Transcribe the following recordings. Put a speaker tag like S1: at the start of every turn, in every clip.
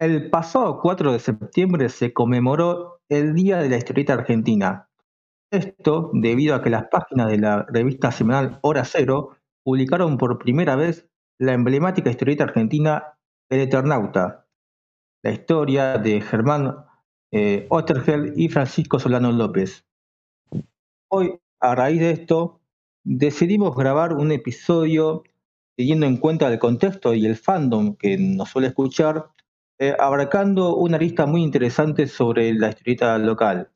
S1: El pasado 4 de septiembre se conmemoró el Día de la Historieta Argentina. Esto debido a que las páginas de la revista semanal Hora Cero publicaron por primera vez la emblemática historieta argentina El Eternauta, la historia de Germán eh, y Francisco Solano López. Hoy, a raíz de esto, decidimos grabar un episodio teniendo en cuenta el contexto y el fandom que nos suele escuchar eh, abarcando una lista muy interesante sobre la historieta local.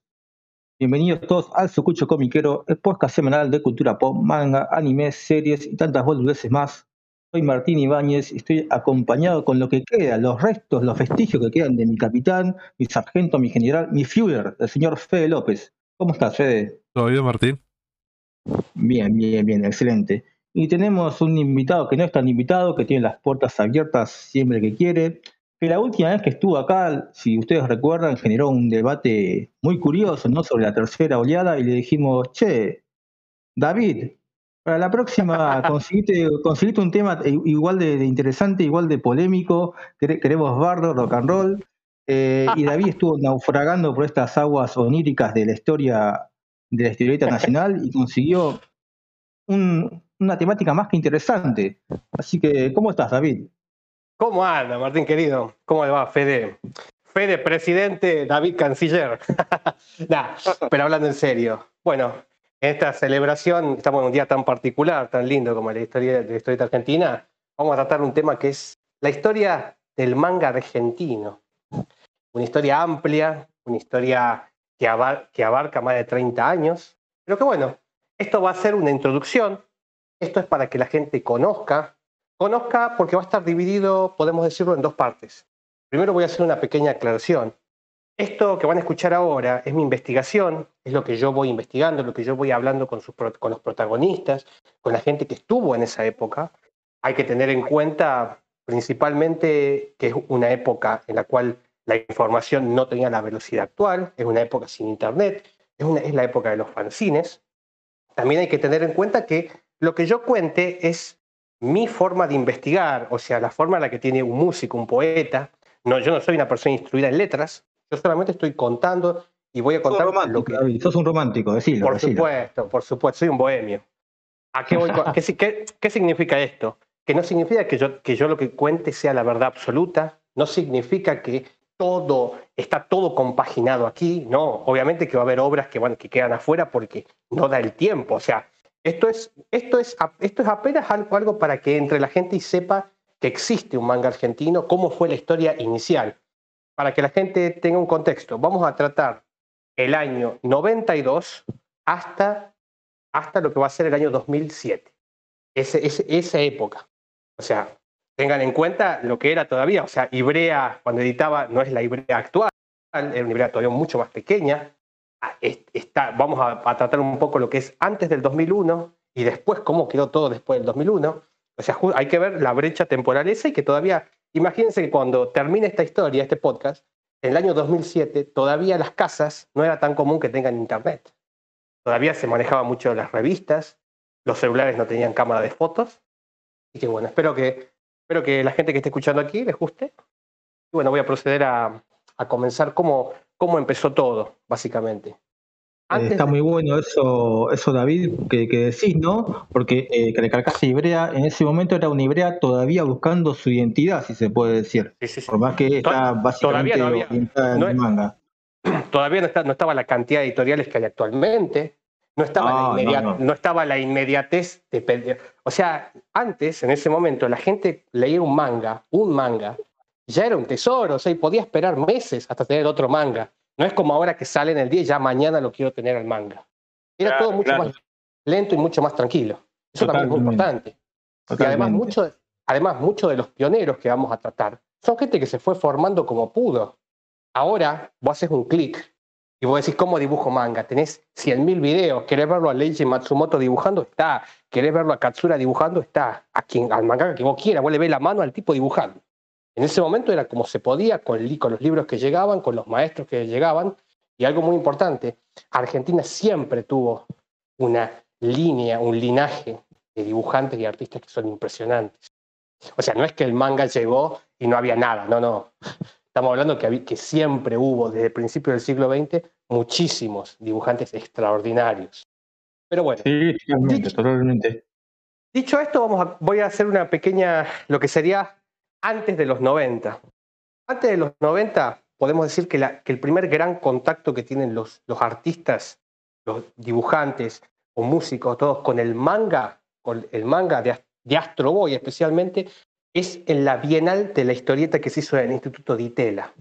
S1: Bienvenidos todos al Sucucho Comiquero, el podcast semanal de cultura pop, manga, anime, series y tantas boludeces más. Soy Martín Ibáñez y estoy acompañado con lo que queda, los restos, los vestigios que quedan de mi capitán, mi sargento, mi general, mi Führer, el señor Fede López. ¿Cómo estás, Fede?
S2: ¿Todo bien, Martín?
S1: Bien, bien, bien, excelente. Y tenemos un invitado que no es tan invitado, que tiene las puertas abiertas siempre que quiere que la última vez que estuvo acá, si ustedes recuerdan, generó un debate muy curioso ¿no? sobre la tercera oleada y le dijimos, che, David, para la próxima conseguiste, un tema igual de, interesante, igual de polémico, queremos bardo, rock and roll, eh, y David estuvo naufragando por estas aguas oníricas de la historia de la historieta nacional y consiguió una temática más que interesante. Así que, ¿cómo estás, David?
S3: ¿Cómo anda, Martín querido? ¿Cómo le va, Fede? Fede, presidente, David, canciller. nah, pero hablando en serio. Bueno, en esta celebración, estamos en un día tan particular, tan lindo como la historia de la historia argentina, vamos a tratar un tema que es la historia del manga argentino. Una historia amplia, una historia que, que abarca más de 30 años, pero que bueno, esto va a ser una introducción, esto es para que la gente conozca conozca porque va a estar dividido, podemos decirlo, en dos partes. Primero voy a hacer una pequeña aclaración. Esto que van a escuchar ahora es mi investigación, es lo que yo voy investigando, lo que yo voy hablando con, los protagonistas, con la gente que estuvo en esa época. Hay que tener en cuenta principalmente que es una época en la cual la información no tenía la velocidad actual, es una época sin internet, es, es la época de los fanzines. También hay que tener en cuenta que lo que yo cuente es mi forma de investigar, o sea, la forma en la que tiene un músico, un poeta, no, yo no soy una persona instruida en letras, yo solamente estoy contando y voy a contar
S1: lo que... sos un romántico, decilo.
S3: Por supuesto, por supuesto, soy un bohemio. ¿A qué, voy ¿Qué, qué, significa esto? Que no significa que yo, que yo lo que cuente sea la verdad absoluta, no significa que todo, está todo compaginado aquí, no, obviamente que va a haber obras que, van, que quedan afuera porque no da el tiempo, o sea, esto es, esto es, esto es apenas algo, algo para que entre la gente y sepa que existe un manga argentino, cómo fue la historia inicial. Para que la gente tenga un contexto, vamos a tratar el año 92 hasta, hasta lo que va a ser el año 2007. Ese, esa época. O sea, tengan en cuenta lo que era todavía. O sea, Ibrea, cuando editaba, no es la Ibrea actual, era una Ibrea todavía mucho más pequeña está, vamos a, tratar un poco lo que es antes del 2001 y después cómo quedó todo después del 2001. O sea, hay que ver la brecha temporal esa y que todavía, imagínense que cuando termine esta historia, este podcast, en el año 2007 todavía las casas no era tan común que tengan internet. Todavía se manejaba mucho las revistas, los celulares no tenían cámara de fotos. Y que bueno, espero que, espero que la gente que esté escuchando aquí les guste. Y bueno, voy a proceder a, a comenzar cómo, cómo empezó todo, básicamente.
S1: Eh, está muy bueno eso, eso David, que, decís, ¿no? Porque eh, Ibrea en ese momento era una Ibrea todavía buscando su identidad, si se puede decir. Por más que está básicamente todavía no en manga.
S3: Todavía no, estaba la cantidad de editoriales que hay actualmente. No estaba, la, no, estaba la inmediatez de O sea, antes, en ese momento, la gente leía un manga, un manga, ya era un tesoro, o sea, y podía esperar meses hasta tener otro manga. No es como ahora que sale en el día y ya mañana lo quiero tener al manga. Era todo mucho más lento y mucho más tranquilo. Eso también es muy importante. Y además, mucho, además, muchos de los pioneros que vamos a tratar son gente que se fue formando como pudo. Ahora vos haces un clic y vos decís, ¿cómo dibujo manga? Tenés 100.000 videos. ¿Querés verlo a Leiji Matsumoto dibujando? Está. ¿Querés verlo a Katsura dibujando? Está. A quien, al manga que vos quieras. Vos le ves la mano al tipo dibujando. En ese momento era como se podía, con, los libros que llegaban, con los maestros que llegaban. Y algo muy importante, Argentina siempre tuvo una línea, un linaje de dibujantes y artistas que son impresionantes. O sea, no es que el manga llegó y no había nada, no, no. Estamos hablando que, que siempre hubo, desde el principio del siglo XX, muchísimos dibujantes extraordinarios. Pero bueno.
S1: Sí, totalmente, totalmente.
S3: Dicho esto, vamos a, voy a hacer una pequeña, lo que sería antes de los 90. Antes de los 90, podemos decir que, la, que el primer gran contacto que tienen los, los artistas, los dibujantes o músicos, todos con el manga, con el manga de, de Astro Boy especialmente, es en la Bienal de la historieta que se hizo en el Instituto de Itela,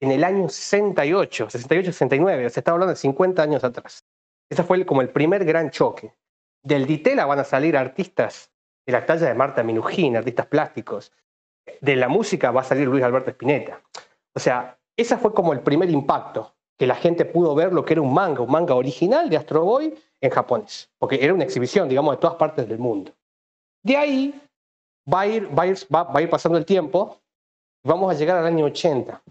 S3: en el año 68, 68-69, se está hablando de 50 años atrás. Ese fue como el primer gran choque. Del Ditela van a salir artistas de la talla de Marta Minujín, artistas plásticos. De la música va a salir Luis Alberto Spinetta. O sea, ese fue como el primer impacto, que la gente pudo ver lo que era un manga, un manga original de Astro Boy en japonés, porque era una exhibición, digamos, de todas partes del mundo. De ahí va a ir, va a ir, va a ir pasando el tiempo, vamos a llegar al año 80.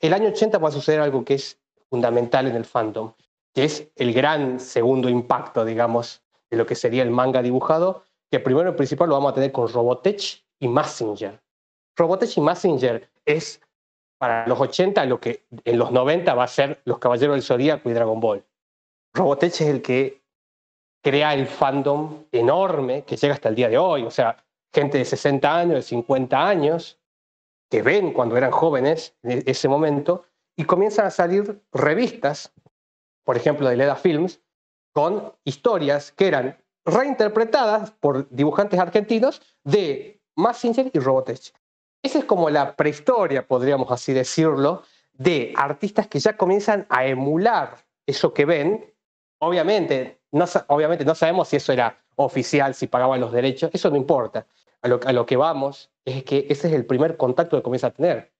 S3: El año 80 va a suceder algo que es fundamental en el fandom, que es el gran segundo impacto, digamos, de lo que sería el manga dibujado, que primero y principal lo vamos a tener con Robotech y Massinger. Robotech y Massinger es para los 80 lo que en los 90 va a ser Los Caballeros del Zodíaco y Dragon Ball. Robotech es el que crea el fandom enorme que llega hasta el día de hoy. O sea, gente de 60 años, de 50 años, que ven cuando eran jóvenes en ese momento, y comienzan a salir revistas, por ejemplo, de Leda Films, con historias que eran reinterpretadas por dibujantes argentinos de Massinger y Robotech. Esa es como la prehistoria, podríamos así decirlo, de artistas que ya comienzan a emular eso que ven. Obviamente no, obviamente no sabemos si eso era oficial, si pagaban los derechos, eso no importa. A lo, que vamos es que ese es el primer contacto que comienza a tener.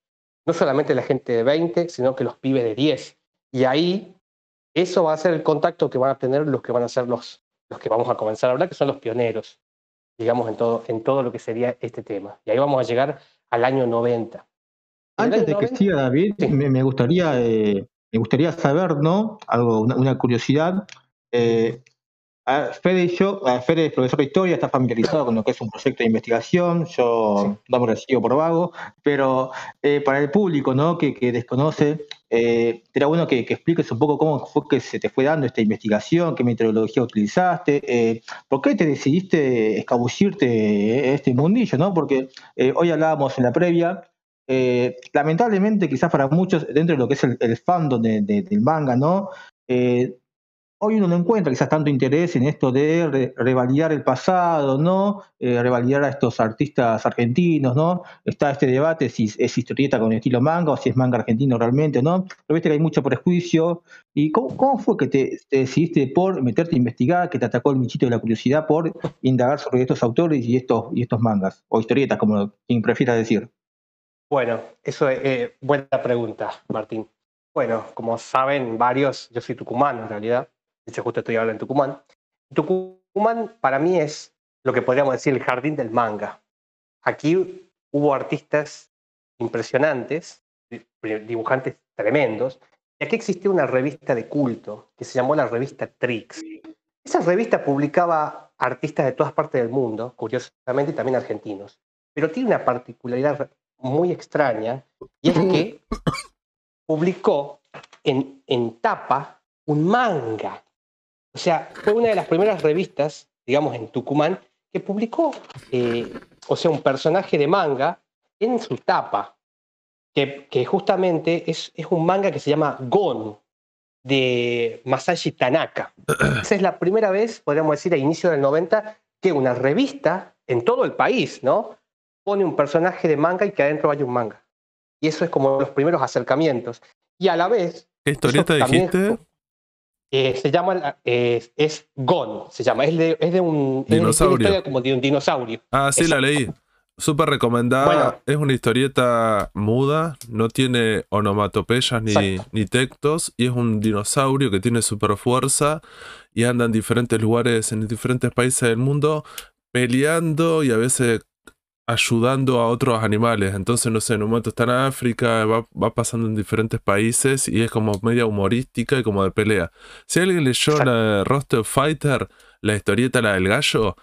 S3: No solamente la gente de 20, sino que los pibes de 10. Y ahí eso va a ser el contacto que van a tener los que van a ser los, los que vamos a comenzar a hablar, que son los pioneros, digamos, en todo, en todo lo que sería este tema. Y ahí vamos a llegar al año 90.
S1: Antes de que siga David, me, gustaría, eh, me gustaría saber, ¿no? Algo, una, curiosidad. Eh, Fede y yo, Fede es profesor de historia, está familiarizado con lo que es un proyecto de investigación, yo no me recibo por vago, pero eh, para el público ¿no? que, desconoce, eh, era bueno que, expliques un poco cómo fue que se te fue dando esta investigación, qué metodología utilizaste, eh, por qué te decidiste escabullirte este mundillo, ¿no? Porque hoy hablábamos en la previa lamentablemente, quizás para muchos, dentro de lo que es el, fandom del manga, ¿no? Hoy uno no encuentra quizás tanto interés en esto de revalidar el pasado, ¿no? Eh, revalidar a estos artistas argentinos, ¿no? Está este debate si es historieta con estilo manga o si es manga argentino realmente, ¿no? Pero viste que hay mucho prejuicio. ¿Y cómo, fue que te, decidiste por meterte a investigar, que te atacó el michito de la curiosidad por indagar sobre estos autores y estos, y estos mangas? O historietas, como quien prefiera decir.
S3: Bueno, eso es eh, buena pregunta, Martín. Bueno, como saben varios, yo soy tucumano en realidad, de hecho justo estoy hablando en Tucumán. Tucumán para mí es lo que podríamos decir el jardín del manga. Aquí hubo artistas impresionantes, dibujantes tremendos, y aquí existía una revista de culto que se llamó la revista Trix. Esa revista publicaba artistas de todas partes del mundo, curiosamente también argentinos, pero tiene una particularidad muy extraña, y es que publicó en, en tapa un manga. O sea, fue una de las primeras revistas, digamos, en Tucumán, que publicó, eh, o sea, un personaje de manga en su tapa, que, que justamente es, es, un manga que se llama Gon, de Masashi Tanaka. Esa es la primera vez, podríamos decir, a inicio del 90, que una revista en todo el país, ¿no? Pone un personaje de manga y que adentro vaya un manga. Y eso es como los primeros acercamientos. Y a la vez...
S2: ¿Qué historieta dijiste?
S3: Eh, se llama, eh, es Gon, se llama, es de, es de un,
S2: dinosaurio.
S3: como de un dinosaurio.
S2: Ah, sí, la leí. Súper recomendada. es una historieta muda, no tiene onomatopeyas ni, ni, textos, y es un dinosaurio que tiene super fuerza y anda en diferentes lugares, en diferentes países del mundo, peleando y a veces ayudando a otros animales. Entonces, no sé, en un momento está en África, va, pasando en diferentes países y es como media humorística y como de pelea. Si alguien leyó la Roster Fighter, la historieta, la del gallo,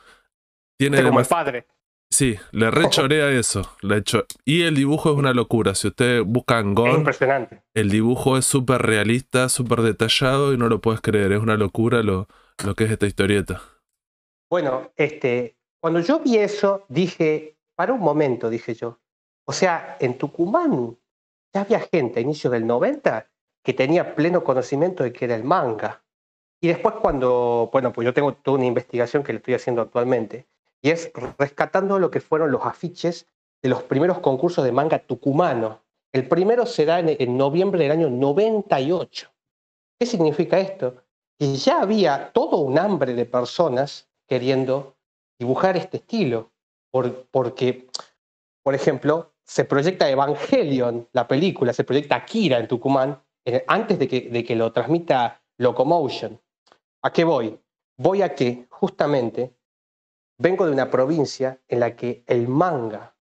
S2: tiene...
S3: como el padre.
S2: Sí, le rechorea eso. Le hecho. Y el dibujo es una locura. Si usted busca en Gon,
S3: impresionante.
S2: el dibujo es súper realista, súper detallado y no lo puedes creer. Es una locura lo, lo que es esta historieta.
S3: Bueno, este, cuando yo vi eso, dije, para un momento, dije yo, o sea, en Tucumán ya había gente a inicios del 90 que tenía pleno conocimiento de que era el manga. Y después cuando, bueno, pues yo tengo toda una investigación que le estoy haciendo actualmente, y es rescatando lo que fueron los afiches de los primeros concursos de manga tucumano. El primero será en, en noviembre del año 98. ¿Qué significa esto? Que ya había todo un hambre de personas queriendo dibujar este estilo, por, porque, por ejemplo, se proyecta Evangelion, la película, se proyecta Akira en Tucumán, antes de que, de que lo transmita Locomotion. ¿A qué voy? Voy a que justamente vengo de una provincia en la que el manga,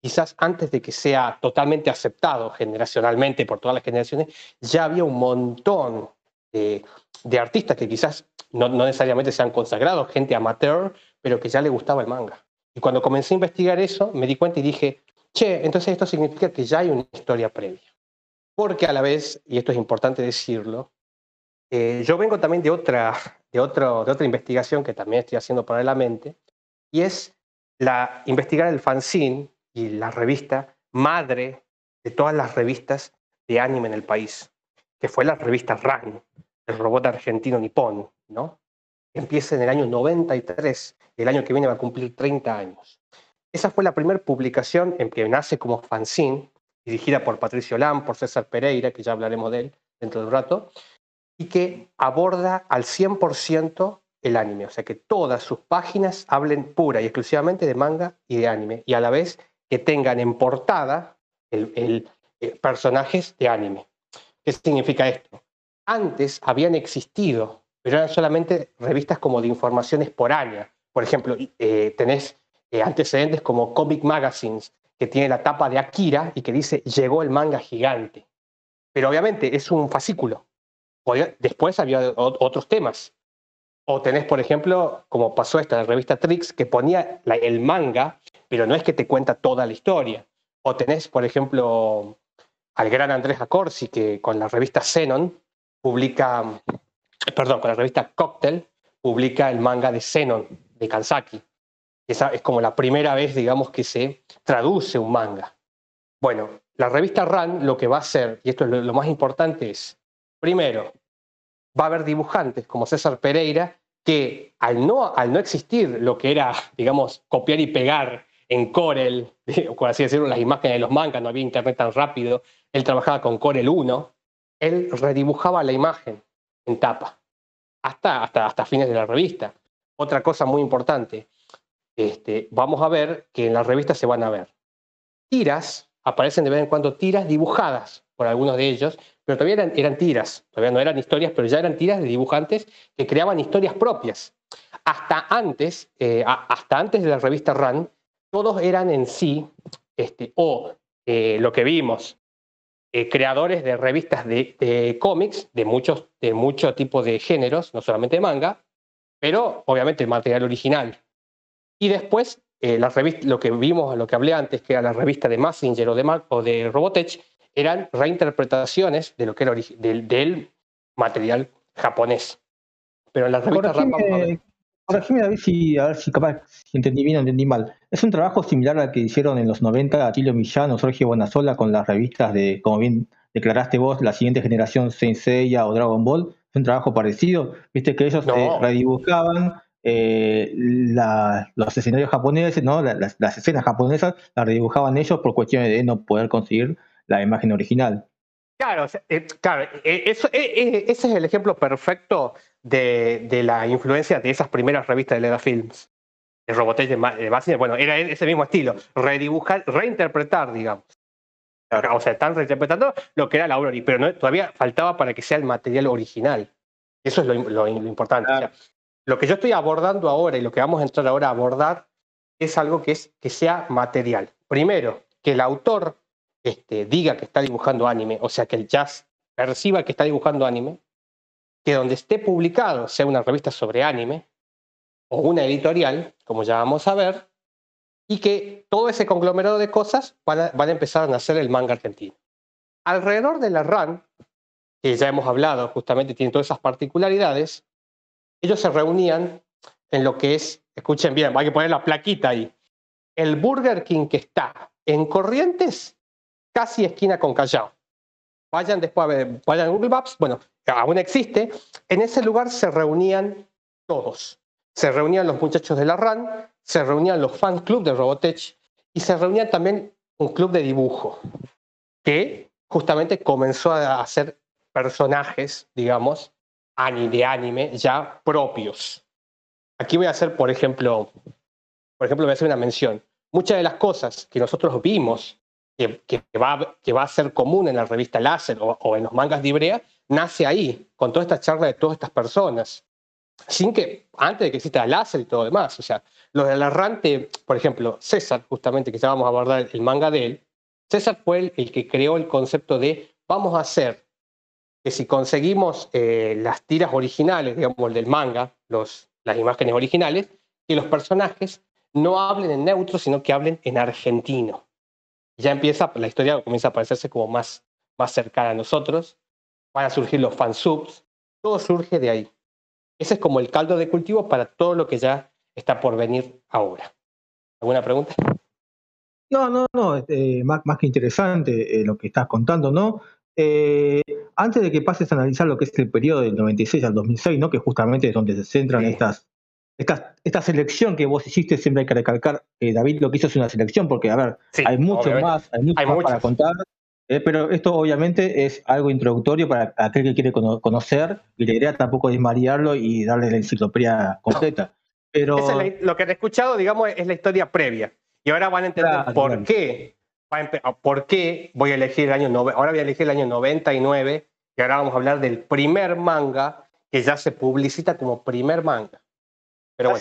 S3: quizás antes de que sea totalmente aceptado generacionalmente por todas las generaciones, ya había un montón de, artistas que quizás no, no, necesariamente sean consagrados, gente amateur, pero que ya le gustaba el manga. Y cuando comencé a investigar eso, me di cuenta y dije, che, entonces esto significa que ya hay una historia previa. Porque a la vez, y esto es importante decirlo, eh, yo vengo también de otra, de, otro, de otra investigación que también estoy haciendo paralelamente, y es la, investigar el fanzine y la revista madre de todas las revistas de anime en el país, que fue la revista RAN, el robot argentino nipón, ¿no? Empieza en el año 93 y el año que viene va a cumplir 30 años. Esa fue la primera publicación en que nace como fanzine, dirigida por Patricio Lam, por César Pereira, que ya hablaremos de él dentro de un rato, y que aborda al 100% el anime, o sea que todas sus páginas hablen pura y exclusivamente de manga y de anime, y a la vez que tengan en portada el, eh, personajes de anime. ¿Qué significa esto? Antes habían existido, pero eran solamente revistas como de información esporánea. Por ejemplo, eh, tenés eh, antecedentes como Comic Magazines, que tiene la tapa de Akira y que dice llegó el manga gigante. Pero obviamente es un fascículo. Después había otros temas. O tenés, por ejemplo, como pasó esta, la revista Trix, que ponía el manga, pero no es que te cuenta toda la historia. O tenés, por ejemplo, al gran Andrés Acorsi, que con la revista Xenon publica, perdón, con la revista Cocktail, publica el manga de Xenon, de Kansaki. Esa es como la primera vez, digamos, que se traduce un manga. Bueno, la revista RAN lo que va a hacer, y esto es lo más importante, es, primero, va a haber dibujantes como César Pereira que al no, al no existir lo que era, digamos, copiar y pegar en Corel, por así decirlo, las imágenes de los mangas, no había internet tan rápido, él trabajaba con Corel 1, él redibujaba la imagen en tapa, hasta, hasta, hasta fines de la revista. Otra cosa muy importante, este, vamos a ver que en la revista se van a ver tiras, aparecen de vez en cuando tiras dibujadas por algunos de ellos, pero todavía eran, tiras, todavía no eran historias, pero ya eran tiras de dibujantes que creaban historias propias. Hasta antes, eh, hasta antes de la revista Run, todos eran en sí, este, o eh, lo que vimos, eh, creadores de revistas de, cómics de muchos de mucho tipo de géneros, no solamente de manga, pero obviamente el material original. Y después, la revista, lo que vimos, lo que hablé antes, que era la revista de Massinger o de, o de Robotech, eran reinterpretaciones de lo que era del, del material japonés. Pero en las revistas
S1: Corregime, corregime a ver si, a ver si capaz si entendí bien o entendí mal. Es un trabajo similar al que hicieron en los 90 Atilio Millán o Sergio Bonasola con las revistas de, como bien declaraste vos, la siguiente generación Saint Seiya o Dragon Ball. Es un trabajo parecido. Viste que ellos eh, redibujaban eh, los escenarios japoneses, ¿no? Las, las, escenas japonesas las redibujaban ellos por cuestiones de no poder conseguir la imagen original.
S3: Claro, eh, claro eh, eso, eh, ese es el ejemplo perfecto de, de, la influencia de esas primeras revistas de Leda Films. El Robotech de, base, bueno, era ese mismo estilo, redibujar, reinterpretar, digamos. O sea, están reinterpretando lo que era la obra, pero no, todavía faltaba para que sea el material original. Eso es lo, importante. lo que yo estoy abordando ahora y lo que vamos a entrar ahora a abordar es algo que es que sea material. Primero, que el autor este, diga que está dibujando anime, o sea, que el jazz perciba que está dibujando anime, que donde esté publicado sea una revista sobre anime o una editorial, como ya vamos a ver, y que todo ese conglomerado de cosas van a, empezar a nacer el manga argentino. Alrededor de la RAN, que ya hemos hablado, justamente tiene todas esas particularidades, ellos se reunían en lo que es, escuchen bien, hay que poner la plaquita ahí, el Burger King que está en Corrientes, casi esquina con Callao. Vayan después a ver, vayan a Google Maps, bueno, aún existe, en ese lugar se reunían todos. Se reunían los muchachos de la RAN, se reunían los fan club de Robotech y se reunían también un club de dibujo que justamente comenzó a hacer personajes, digamos, de anime ya propios. Aquí voy a hacer, por ejemplo, por ejemplo, voy a hacer una mención. Muchas de las cosas que nosotros vimos que, va, que va a ser común en la revista Láser o, en los mangas de Ibrea, nace ahí, con toda esta charla de todas estas personas. Sin que, antes de que exista Láser y todo demás. O sea, los del Arrante, por ejemplo, César, justamente, que ya vamos a abordar el manga de él, César fue el, que creó el concepto de vamos a hacer que si conseguimos eh, las tiras originales, digamos, del manga, los, las imágenes originales, que los personajes no hablen en neutro, sino que hablen en argentino ya empieza, la historia comienza a parecerse como más, más cercana a nosotros, van a surgir los fansubs, todo surge de ahí. Ese es como el caldo de cultivo para todo lo que ya está por venir ahora. ¿Alguna pregunta?
S1: No, no, no, este, más, más, que interesante eh, lo que estás contando, ¿no? Eh, antes de que pases a analizar lo que es el periodo del 96 al 2006, ¿no? Que justamente es donde se centran estas esta, esta, selección que vos hiciste, siempre hay que recalcar que David lo que hizo es una selección, porque, a ver, hay mucho más, hay mucho más para contar, eh, pero esto obviamente es algo introductorio para aquel que quiere conocer, y la idea tampoco es marearlo y darle la enciclopedia completa. Pero...
S3: lo que han escuchado, digamos, es la historia previa. Y ahora van a entender por qué. ¿Por qué voy a elegir el año ahora voy a elegir el año 99 y ahora vamos a hablar del primer manga que ya se publicita como primer manga.
S1: Pero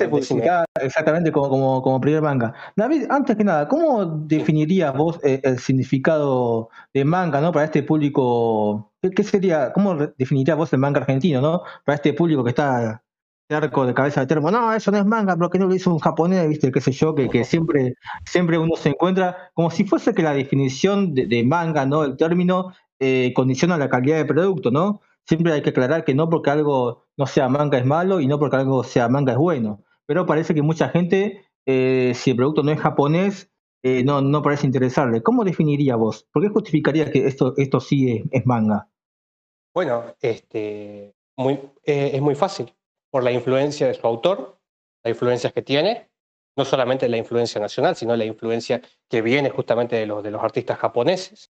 S1: exactamente como, como, como, primer manga. David, antes que nada, ¿cómo definirías vos eh, el, significado de manga ¿no? para este público? ¿qué, sería, ¿Cómo definirías vos el manga argentino ¿no? para este público que está arco de cabeza de termo? No, eso no es manga, porque no lo hizo un japonés, ¿viste? ¿Qué sé yo? Que, que siempre, siempre uno se encuentra como si fuese que la definición de, manga, ¿no? el término, eh, condiciona la calidad del producto, ¿no? Siempre hay que aclarar que no porque algo no sea manga es malo y no porque algo sea manga es bueno. Pero parece que mucha gente, eh, si el producto no es japonés, eh, no, no parece interesarle. ¿Cómo definiría vos? ¿Por qué justificaría que esto, esto sí es, manga?
S3: Bueno, este, muy, eh, es muy fácil. Por la influencia de su autor, las influencias que tiene, no solamente la influencia nacional, sino la influencia que viene justamente de los, de los artistas japoneses.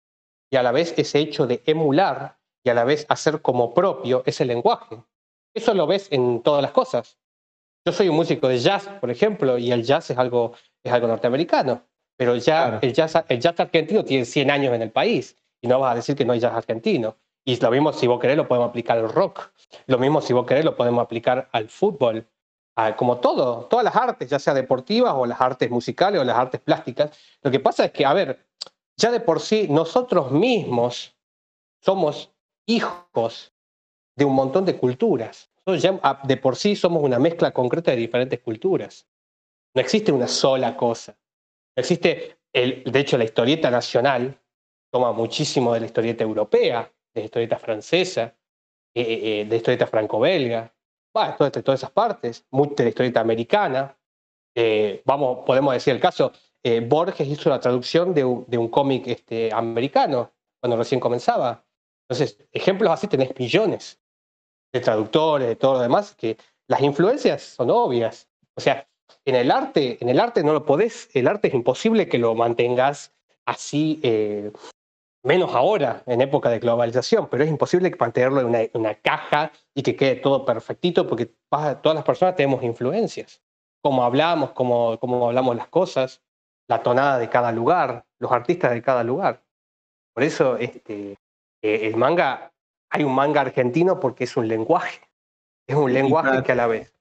S3: Y a la vez ese hecho de emular y a la vez hacer como propio ese lenguaje. Eso lo ves en todas las cosas. Yo soy un músico de jazz, por ejemplo, y el jazz es algo, es algo norteamericano, pero ya el, jazz, el jazz argentino tiene 100 años en el país y no vas a decir que no hay jazz argentino. Y lo mismo si vos querés lo podemos aplicar al rock, lo mismo si vos querés lo podemos aplicar al fútbol, como todo, todas las artes, ya sea deportivas o las artes musicales o las artes plásticas. Lo que pasa es que, a ver, ya de por sí nosotros mismos somos hijos de un montón de culturas. Ya de por sí somos una mezcla concreta de diferentes culturas. No existe una sola cosa. existe, de hecho, la historieta nacional toma muchísimo de la historieta europea, de la historieta francesa, eh, eh, eh, de la historieta franco-belga, de todas esas partes, mucho de la historieta americana. vamos, podemos decir el caso, Borges hizo la traducción de un, de un cómic este, americano cuando recién comenzaba. Entonces, ejemplos así tenés millones de traductores, de todo lo demás, que las influencias son obvias. O sea, en el arte, en el arte no lo podés, el arte es imposible que lo mantengas así, eh, menos ahora, en época de globalización, pero es imposible mantenerlo en una, caja y que quede todo perfectito, porque todas las personas tenemos influencias. Como hablamos, como, como hablamos las cosas, la tonada de cada lugar, los artistas de cada lugar. Por eso, este, eh, el manga, hay un manga argentino porque es un lenguaje, es un lenguaje que a la vez.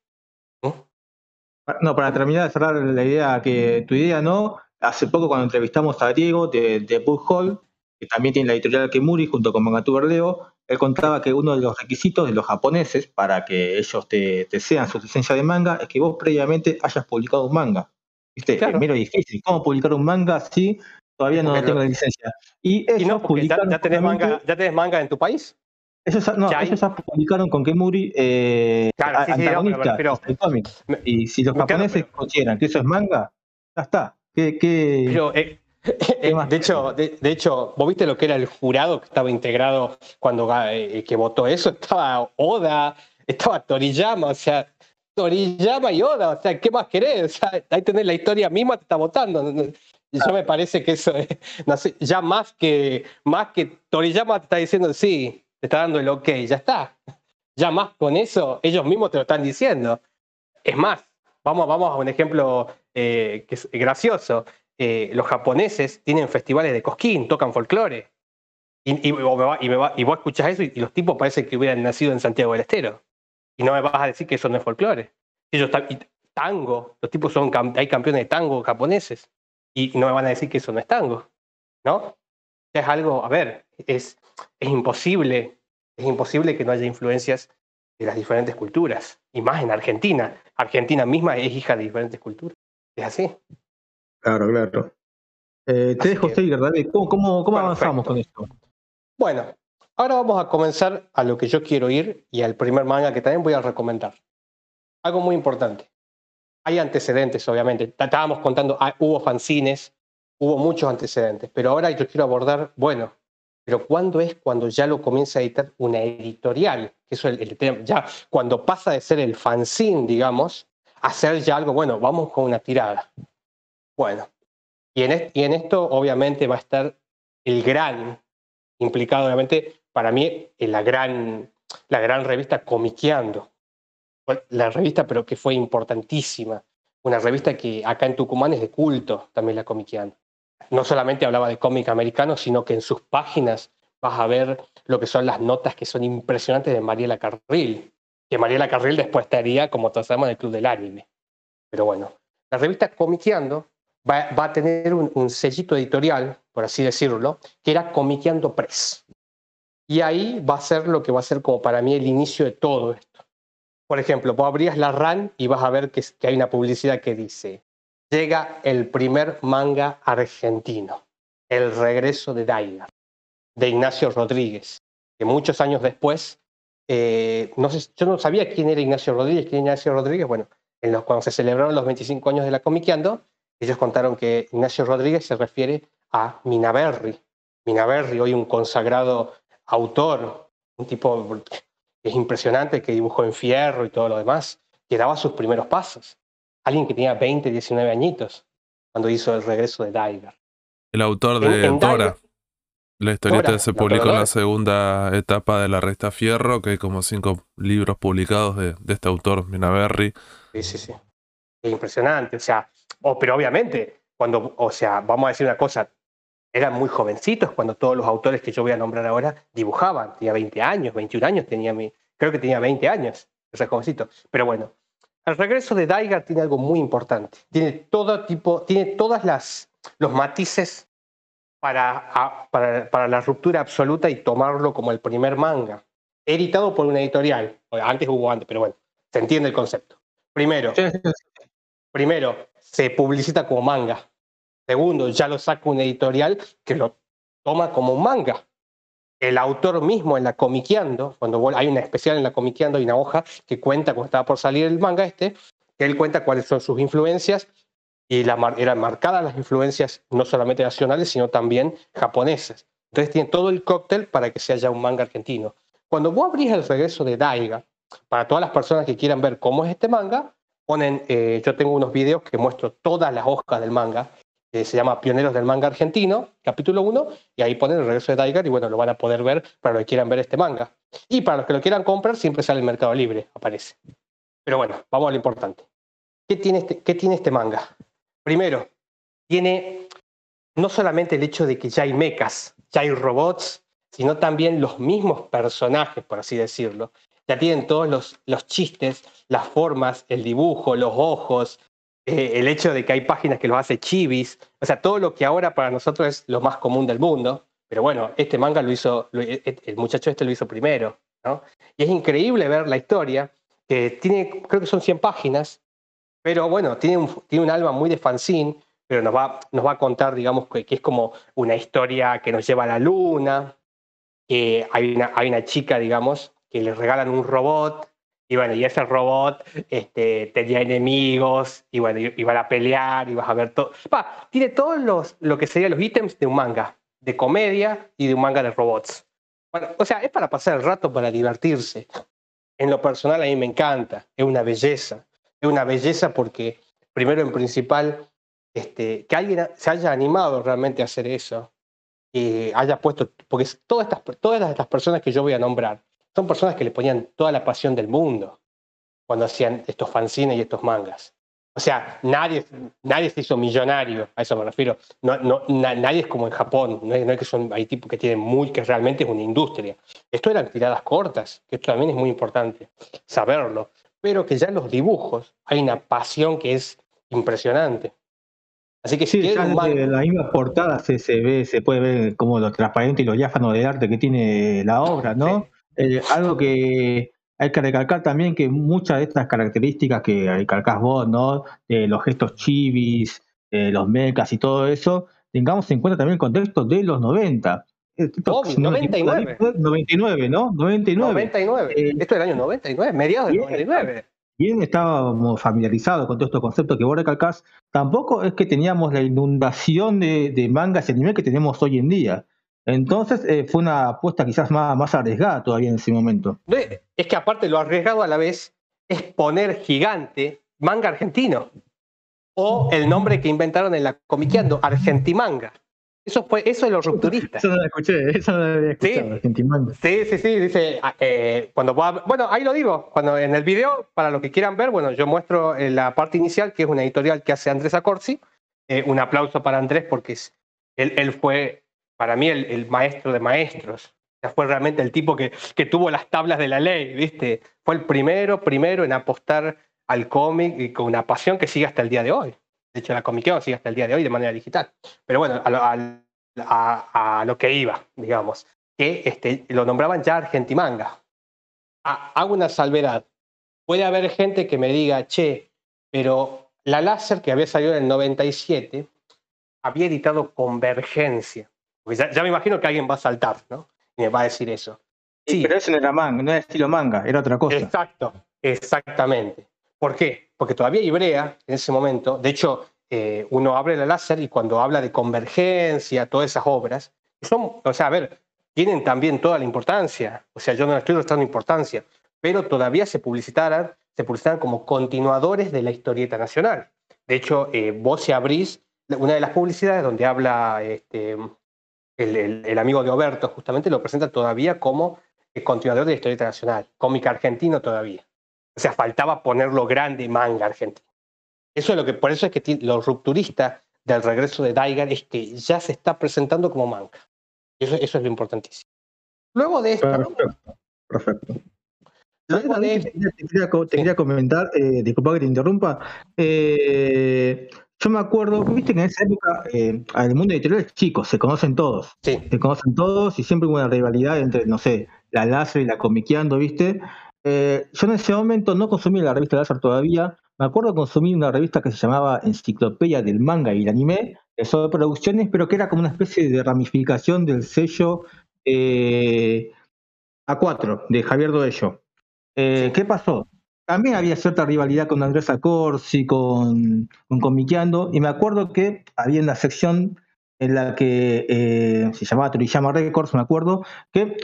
S1: ¿no? para terminar de cerrar la idea que tu idea, ¿no? Hace poco cuando entrevistamos a Diego de, de Hall, que también tiene la editorial Kemuri junto con Manga Verdeo, él contaba que uno de los requisitos de los japoneses para que ellos te, te sean su licencia de manga es que vos previamente hayas publicado un manga. ¿Viste? Es Primero difícil. ¿Cómo publicar un manga así? Todavía no tengo la licencia.
S3: Y ellos no, publicaron. Ya, tenés manga, ¿Ya tenés manga en tu país?
S1: Ellos, no, ellos publicaron con Kemuri eh, claro, sí, sí, cómic. Y si los japoneses consideran que eso es manga, ya está. ¿Qué, qué,
S3: pero, eh, eh, de hecho, de, hecho, vos viste lo que era el jurado que estaba integrado cuando eh, que votó eso, estaba Oda, estaba Toriyama, o sea, Toriyama y Oda, o sea, ¿qué más querés? O sea, ahí tenés la historia misma, te está votando. Y yo me parece que eso es, ya más que, más que Toriyama te está diciendo, sí, te está dando el ok, ya está. Ya más con eso, ellos mismos te lo están diciendo. Es más, vamos, vamos a un ejemplo eh, que es gracioso. Eh, los japoneses tienen festivales de cosquín, tocan folclore. Y, vos escuchás eso y, los tipos parece que hubieran nacido en Santiago del Estero. Y no me vas a decir que eso no es folclore. Ellos tango, los tipos son hay campeones de tango japoneses. Y no me van a decir que eso no es tango. ¿No? Es algo, a ver, es, es imposible, es imposible que no haya influencias de las diferentes culturas. Y más en Argentina. Argentina misma es hija de diferentes culturas. Es así.
S1: Claro, claro. Eh, te dejo seguir, David. ¿Cómo, cómo, avanzamos con esto?
S3: Bueno, ahora vamos a comenzar a lo que yo quiero ir y al primer manga que también voy a recomendar. Algo muy importante. Hay antecedentes, obviamente. Estábamos contando, ah, hubo fanzines, hubo muchos antecedentes, pero ahora yo quiero abordar, bueno, pero ¿cuándo es cuando ya lo comienza a editar una editorial? Eso es el, tema. Ya cuando pasa de ser el fanzine, digamos, a ser ya algo, bueno, vamos con una tirada. Bueno, y en, y en esto obviamente va a estar el gran implicado, obviamente, para mí, la gran, la gran revista Comiqueando. La revista, pero que fue importantísima. Una revista que acá en Tucumán es de culto, también la Comiqueando. No solamente hablaba de cómic americano, sino que en sus páginas vas a ver lo que son las notas que son impresionantes de Mariela Carril. Que Mariela Carril después estaría, como todos sabemos, en el Club del Anime. Pero bueno, la revista Comiqueando va, a tener un, sellito editorial, por así decirlo, que era Comiqueando Press. Y ahí va a ser lo que va a ser como para mí el inicio de todo esto. Por ejemplo, vos abrías la RAN y vas a ver que, hay una publicidad que dice, llega el primer manga argentino, El regreso de Daigar, de Ignacio Rodríguez, que muchos años después, eh, no sé, yo no sabía quién era Ignacio Rodríguez, quién era Ignacio Rodríguez, bueno, en los, cuando se celebraron los 25 años de la Comiqueando, ellos contaron que Ignacio Rodríguez se refiere a Minaberri. Minaberri, hoy un consagrado autor, un tipo que es impresionante, que dibujó en fierro y todo lo demás, que daba sus primeros pasos. Alguien que tenía 20, 19 añitos cuando hizo el regreso de Diver.
S2: El autor de Dora. La historieta se publicó en la segunda etapa de la Resta Fierro, que hay como cinco libros publicados de, de este autor, Minaberri.
S3: Sí, sí, sí. Es impresionante. O sea, pero obviamente, cuando, o sea, vamos a decir una cosa, eran muy jovencitos cuando todos los autores que yo voy a nombrar ahora dibujaban. Tenía 20 años, 21 años, tenía mi, creo que tenía 20 años, ese jovencito. Pero bueno, el regreso de Daigar tiene algo muy importante. Tiene todo tipo, tiene todas las los matices para, para, para la ruptura absoluta y tomarlo como el primer manga. Editado por una editorial. Antes hubo antes, pero bueno, se entiende el concepto. Primero, primero, se publicita como manga. Segundo, ya lo saca una editorial que lo toma como un manga. El autor mismo en la Comiqueando, cuando hay una especial en la Comiqueando, hay una hoja que cuenta cuando estaba por salir el manga este, que él cuenta cuáles son sus influencias y la, eran marcadas las influencias no solamente nacionales, sino también japonesas. Entonces tiene todo el cóctel para que sea ya un manga argentino. Cuando vos abrís el regreso de Daiga, para todas las personas que quieran ver cómo es este manga, ponen, eh, yo tengo unos videos que muestro todas las hojas del manga, se llama Pioneros del Manga Argentino, capítulo 1, y ahí ponen el regreso de Daigar y bueno, lo van a poder ver para los que quieran ver este manga. Y para los que lo quieran comprar, siempre sale el Mercado Libre, aparece. Pero bueno, vamos a lo importante. ¿Qué tiene este, qué tiene este manga? Primero, tiene no solamente el hecho de que ya hay mechas, ya hay robots, sino también los mismos personajes, por así decirlo, ya tienen todos los, los chistes, las formas, el dibujo, los ojos, eh, el hecho de que hay páginas que los hace chivis, o sea, todo lo que ahora para nosotros es lo más común del mundo. Pero bueno, este manga lo hizo, e, e, el muchacho este lo hizo primero, ¿no? Y es increíble ver la historia, que tiene, creo que son 100 páginas, Pero bueno, tiene un, tiene un alma muy de fanzine, pero nos va, nos va a contar, digamos, que, que es como una historia que nos lleva a la luna, que hay una, hay una chica, digamos, que le regalan un robot y bueno, y ese robot este, tenía enemigos, y bueno, iban a pelear, ibas a ver todo. tiene todos los, lo que serían los ítems de un manga, de comedia y de un manga de robots. Bueno, o sea, es para pasar el rato, para divertirse. En lo personal a mí me encanta, es una belleza. Es una belleza porque, primero en principal, este, que alguien se haya animado realmente a hacer eso, que haya puesto, porque todas estas, todas estas personas que yo voy a nombrar, son personas que le ponían toda la pasión del mundo cuando hacían estos fanzines y estos mangas. O sea, nadie, nadie se hizo millonario, a eso me refiero. No, no, nadie es como en Japón, no es, que son, hay tipos que tienen muy, que realmente es una industria. Esto eran tiradas cortas, que esto también es muy importante, saberlo. Pero que ya en los dibujos hay una pasión que es impresionante.
S1: Así que si ya la misma portada se, se, ve, se puede ver como lo transparente y lo diáfano de arte que tiene la obra, ¿no? Eh, algo que hay que recalcar también que muchas de estas características que recalcás vos, ¿no? los gestos chivis, eh, los mechas y todo eso, tengamos en cuenta también el contexto de los 90.
S3: Obvio, 99.
S1: 99, ¿no? 99.
S3: 99. Eh, Esto es el año 99, mediados del 99.
S1: Bien estábamos familiarizados con todos estos conceptos que vos recalcás. Tampoco es que teníamos la inundación de, de mangas y anime que tenemos hoy en día. Entonces eh, fue una apuesta quizás más, más arriesgada todavía en ese momento.
S3: Es que aparte lo arriesgado a la vez es poner gigante manga argentino. O el nombre que inventaron en la comiqueando, Argentimanga. Eso fue, eso es lo rupturista.
S1: Eso no lo escuché, eso no lo había escuchado, sí, Argentimanga.
S3: Sí, sí, sí, dice, ah, eh, cuando bueno, ahí lo digo, cuando en el video, para los que quieran ver, bueno, yo muestro eh, la parte inicial, que es una editorial que hace Andrés Acorsi. un aplauso para Andrés porque él, él fue para mí el, maestro de maestros. fue realmente el tipo que, que, tuvo las tablas de la ley, ¿viste? Fue el primero, primero en apostar al cómic y con una pasión que sigue hasta el día de hoy. De hecho, la comiqueo sigue hasta el día de hoy de manera digital. Pero bueno, a, lo, que iba, digamos, que este, lo nombraban ya Argentimanga. hago una salvedad. Puede haber gente que me diga, che, pero la láser que había salido en el 97 había editado Convergencia ya, me imagino que alguien va a saltar, ¿no? Y me va a decir eso.
S1: Sí, pero eso no era manga, no era estilo manga, era otra cosa.
S3: Exacto, exactamente. ¿Por qué? Porque todavía Ibrea, en ese momento, de hecho, eh, uno abre la láser y cuando habla de convergencia, todas esas obras, son, o sea, a ver, tienen también toda la importancia. O sea, yo no estoy restando importancia, pero todavía se publicitaran, se publicitaran como continuadores de la historieta nacional. De hecho, eh, vos si abrís una de las publicidades donde habla este, el, amigo de Oberto justamente lo presenta todavía como el continuador de la historia internacional, cómic argentino todavía. O sea, faltaba ponerlo grande manga argentino. Eso es lo que, por eso es que lo rupturista del regreso de Daigar es que ya se está presentando como manga. Eso, eso es lo importantísimo. Luego de esto.
S1: Perfecto. Luego de esto, te, quería, comentar, eh, disculpa que te interrumpa. Eh, yo me acuerdo, viste que en esa época eh, el mundo editorial es chico, se conocen todos.
S3: Sí.
S1: Se conocen todos y siempre hubo una rivalidad entre, no sé, la láser y la comiqueando, ¿viste? Eh, yo en ese momento no consumí la revista láser todavía. Me acuerdo consumí una revista que se llamaba Enciclopedia del Manga y el Anime, de producciones, pero que era como una especie de ramificación del sello eh, A4 de Javier Doello. Eh, ¿Qué pasó? También había cierta rivalidad con Andrés Acorsi, con, con Comiqueando, y me acuerdo que había una sección en la que eh, se llamaba Toriyama Records, me acuerdo, que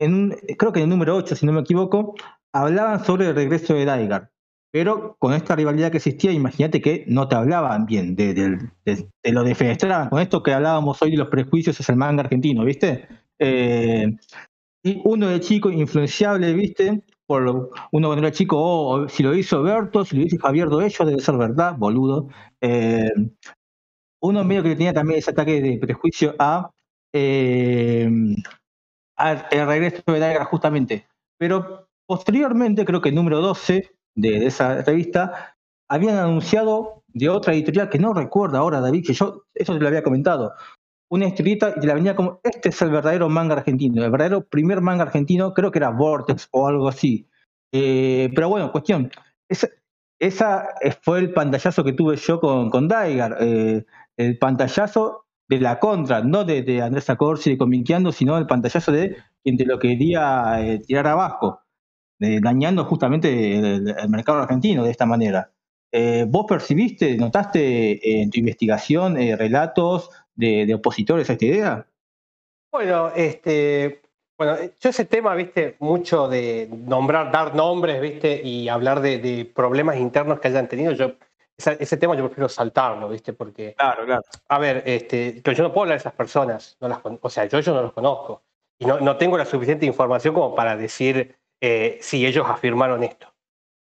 S1: en creo que en el número 8, si no me equivoco, hablaban sobre el regreso de Daigar. Pero con esta rivalidad que existía, imagínate que no te hablaban bien de, de, lo defenestraban. Con esto que hablábamos hoy de los prejuicios es el manga argentino, ¿viste? Eh, y uno de chico, influenciable, ¿viste? Uno cuando era chico, oh, si lo hizo Berto, si lo hizo Javier Doello, debe ser verdad, boludo. Eh, uno medio que tenía también ese ataque de prejuicio a, eh, el regreso de Daigar justamente. Pero posteriormente, creo que el número 12 de, esa revista, habían anunciado de otra editorial que no recuerdo ahora, David, que yo eso te lo había comentado, una historieta y la venía como, este es el verdadero manga argentino, el verdadero primer manga argentino, creo que era Vortex o algo así. Eh, pero bueno, cuestión, esa, esa fue el pantallazo que tuve yo con, con Daigar, eh, el pantallazo de la contra, no de, de Andrés Acorsi cominqueando, sino el pantallazo de quien te lo quería eh, tirar abajo, dañando justamente el, mercado argentino de esta manera. Eh, ¿Vos percibiste, notaste en tu investigación relatos de, opositores a esta idea?
S3: Bueno, este, bueno, yo ese tema, viste, mucho de nombrar, dar nombres, viste, y hablar de, problemas internos que hayan tenido, yo ese, tema yo prefiero saltarlo, viste, porque.
S1: Claro, claro.
S3: A ver, este, yo no puedo hablar de esas personas, no las, o sea, yo, yo no los conozco y no, no tengo la suficiente información como para decir eh, si ellos afirmaron esto.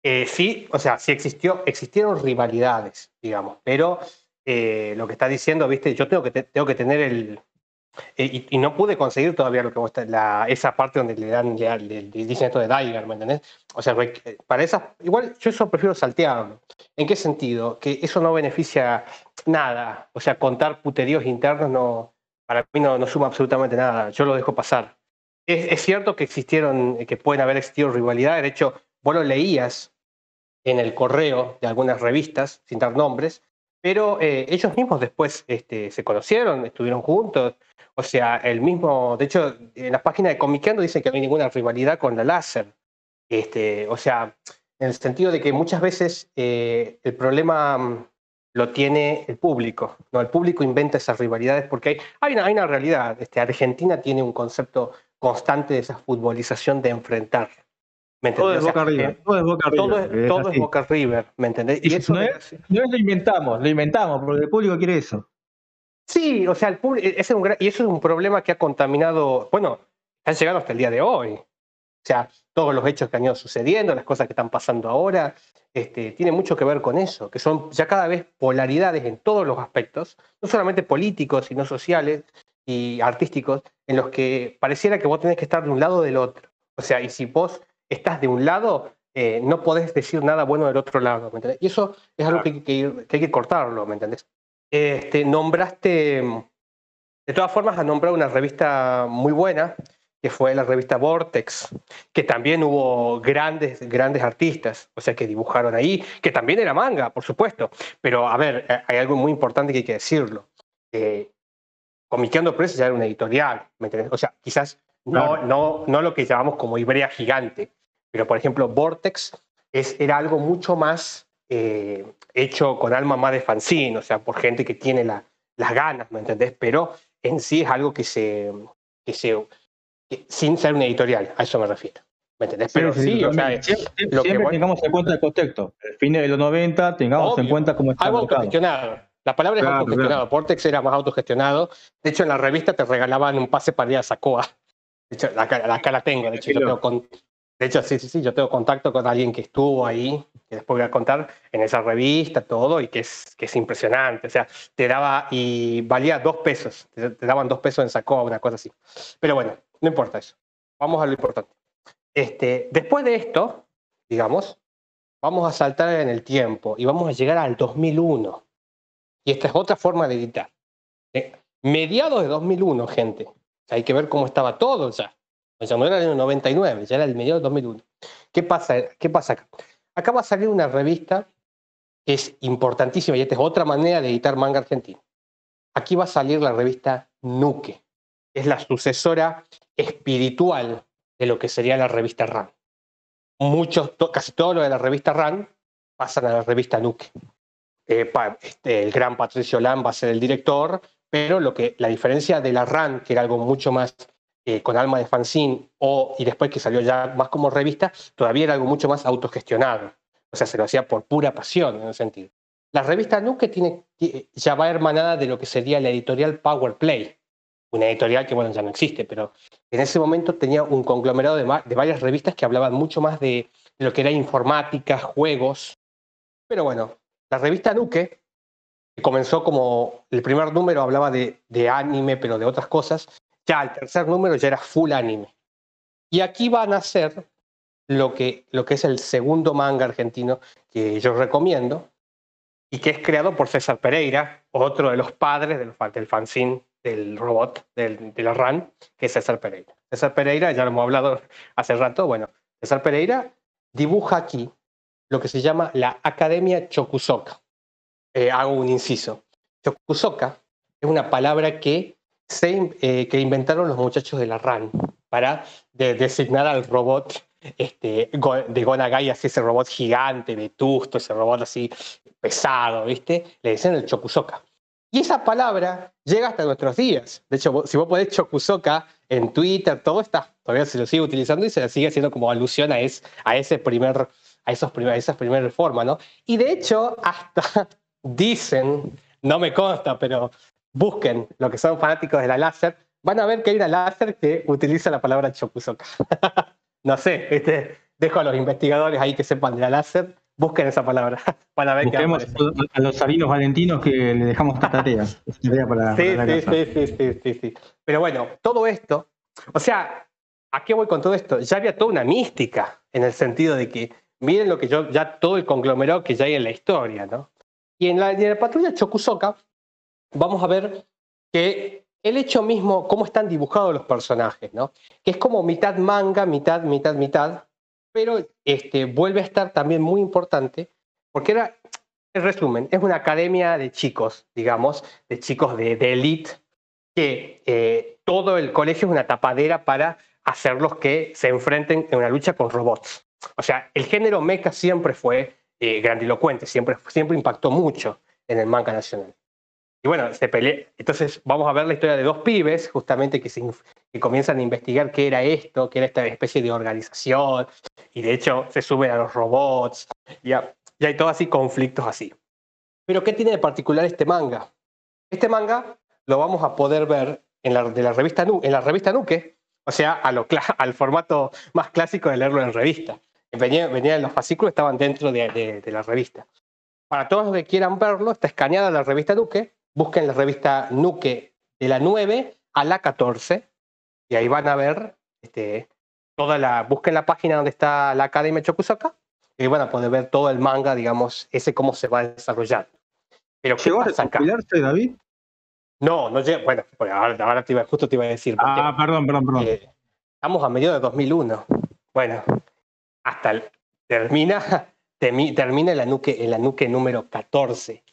S3: Eh, sí, o sea, sí existió, existieron rivalidades, digamos, pero eh, lo que está diciendo, viste, yo tengo que, tengo que tener el, eh, y, no pude conseguir todavía lo que vos, la, esa parte donde le dan, le, dicen esto de Daiger, ¿me entendés? O sea, para esas, igual yo eso prefiero saltearlo. ¿En qué sentido? Que eso no beneficia nada. O sea, contar puteríos internos no, para mí no, no suma absolutamente nada. Yo lo dejo pasar. Es, es, cierto que existieron, que pueden haber existido rivalidades. De hecho, vos lo leías en el correo de algunas revistas, sin dar nombres, pero eh, ellos mismos después este, se conocieron, estuvieron juntos. O sea, el mismo, de hecho, en la página de Comiqueando dicen que no hay ninguna rivalidad con la láser. Este, o sea, en el sentido de que muchas veces eh, el problema mm, lo tiene el público. ¿no? El público inventa esas rivalidades porque hay, hay, una, realidad. Este, Argentina tiene un concepto constante de esa futbolización de enfrentar.
S1: Todo es Boca River.
S3: Todo es Boca River. Todo es, Boca River, ¿me entendés?
S1: Y, eso no, es, lo inventamos, lo inventamos, porque el público quiere eso.
S3: Sí, o sea, el público, e, es un, y eso es un problema que ha contaminado, bueno, han llegado hasta el día de hoy. O sea, todos los hechos que han ido sucediendo, las cosas que están pasando ahora, este, tiene mucho que ver con eso, que son ya cada vez polaridades en todos los aspectos, no solamente políticos, sino sociales y artísticos, en los que pareciera que vos tenés que estar de un lado o del otro. O sea, y si vos estás de un lado, eh, no podés decir nada bueno del otro lado, ¿me entendés? Y eso es algo que, hay que, hay que cortarlo, ¿me entendés? Este, nombraste, de todas formas, has nombrado una revista muy buena, que fue la revista Vortex, que también hubo grandes, grandes artistas, o sea, que dibujaron ahí, que también era manga, por supuesto. Pero, a ver, eh, hay algo muy importante que hay que decirlo. Eh, Comiqueando Press ya era una editorial, ¿me entendés? O sea, quizás no, no, no lo que llamamos como Ibrea gigante, pero, por ejemplo, Vortex es, era algo mucho más eh, hecho con alma más de fanzine, o sea, por gente que tiene la, las ganas, ¿me entendés? Pero en sí es algo que se, que se sin ser una editorial, a eso me refiero. ¿Me entendés?
S1: Pero sí, o sea, siempre, lo que tengamos en cuenta el contexto. El fin de los 90, tengamos en cuenta cómo está
S3: Algo autogestionado. La palabra es autogestionado. Vortex era más autogestionado. De hecho, en la revista te regalaban un pase para ir a Sacoa. De hecho, acá, la tengo. De hecho, yo tengo, con, de hecho, sí, sí, sí, yo tengo contacto con alguien que estuvo ahí, que después voy a contar, en esa revista, todo, y que es, que es impresionante. O sea, te daba, y valía dos pesos, te, daban dos pesos en saco, una cosa así. Pero bueno, no importa eso. Vamos a lo importante. Este, después de esto, digamos, vamos a saltar en el tiempo y vamos a llegar al 2001. Y esta es otra forma de editar. ¿Eh? Mediados de 2001, gente. hay que ver cómo estaba todo ya. Sea, no era el 99, ya era el medio del 2001. ¿Qué pasa, ¿Qué pasa acá? Acá va a salir una revista que es importantísima y esta es otra manera de editar manga argentino. Aquí va a salir la revista Nuque. Es la sucesora espiritual de lo que sería la revista RAN. Muchos, casi todo lo de la revista RAN pasan a la revista Nuque. Eh, este, el gran Patricio Lam va a ser el director, pero lo que, la diferencia de la RAN, que era algo mucho más eh, con alma de fanzine o, y después que salió ya más como revista, todavía era algo mucho más autogestionado. O sea, se lo hacía por pura pasión en ese sentido. La revista Nuke tiene, ya va hermanada de lo que sería la editorial Power Play, una editorial que, bueno, ya no existe, pero en ese momento tenía un conglomerado de, varias revistas que hablaban mucho más de, lo que era informática, juegos. Pero bueno, la revista Nuke, que comenzó como el primer número hablaba de anime, pero de otras cosas, ya el tercer número ya era full anime. Y aquí van a hacer lo que, lo que es el segundo manga argentino que yo recomiendo y que es creado por César Pereira, otro de los padres del, fanzine del robot, del, de la RAN, que es César Pereira. César Pereira, ya lo hemos hablado hace rato, bueno, César Pereira dibuja aquí lo que se llama la Academia Chocusoca. Eh, hago un inciso. Chocusoca es una palabra que, se, eh, que inventaron los muchachos de la RAN para designar al robot este, de Gonagai, así ese robot gigante, vetusto, ese robot así pesado, ¿viste? Le decían el Chocusoca. Y esa palabra llega hasta nuestros días. De hecho, si vos podés Chocusoca en Twitter, todo está, todavía se lo sigue utilizando y se sigue haciendo como alusión a, a ese primer, a esos primer, esas primeras formas, ¿no? Y de hecho, hasta dicen, no me consta, pero busquen lo que son fanáticos de la láser, van a ver que hay una láser que utiliza la palabra Chocusoca. no sé, ¿viste? dejo a los investigadores ahí que sepan de la láser Busquen esa palabra
S1: para ver Busquemos a los salinos valentinos que le dejamos esta tarea. sí,
S3: sí, sí, sí, sí, sí. Pero bueno, todo esto, o sea, ¿a qué voy con todo esto? Ya había toda una mística en el sentido de que miren lo que yo, ya todo el conglomerado que ya hay en la historia, ¿no? Y en la, en la patrulla Chocusoca vamos a ver que el hecho mismo, cómo están dibujados los personajes, ¿no? Que es como mitad manga, mitad, mitad, mitad, pero este, vuelve a estar también muy importante, porque era, en resumen, es una academia de chicos, digamos, de chicos de, elite, que eh, todo el colegio es una tapadera para hacerlos que se enfrenten en una lucha con robots. O sea, el género mecha siempre fue eh, grandilocuente, siempre, siempre impactó mucho en el manga nacional. Y bueno, se pelea. Entonces vamos a ver la historia de dos pibes, justamente que, comienzan a investigar qué era esto, qué era esta especie de organización, y de hecho se suben a los robots, ya, ya hay todos así conflictos así. Pero ¿qué tiene de particular este manga? Este manga lo vamos a poder ver en la, de la revista, Nuke, o sea, a al formato más clásico de leerlo en revista. Venía, venía en los fascículos, estaban dentro de, de, de la revista. Para todos los que quieran verlo, está escaneada la revista Nuke busquen la revista Nuke de la 9 a la 14 y ahí van a ver este, toda la, busquen la página donde está la Academia Chokusaka y van a poder ver todo el manga, digamos, ese cómo se va desarrollando.
S1: Pero ¿Llegó a recopilarse, David?
S3: No, no llega, bueno, ahora, te iba, justo te iba a decir.
S1: Ah, perdón, perdón, perdón. Eh,
S3: estamos a medio de 2001. Bueno, hasta el, termina, termina la nuque, en la nuque número 14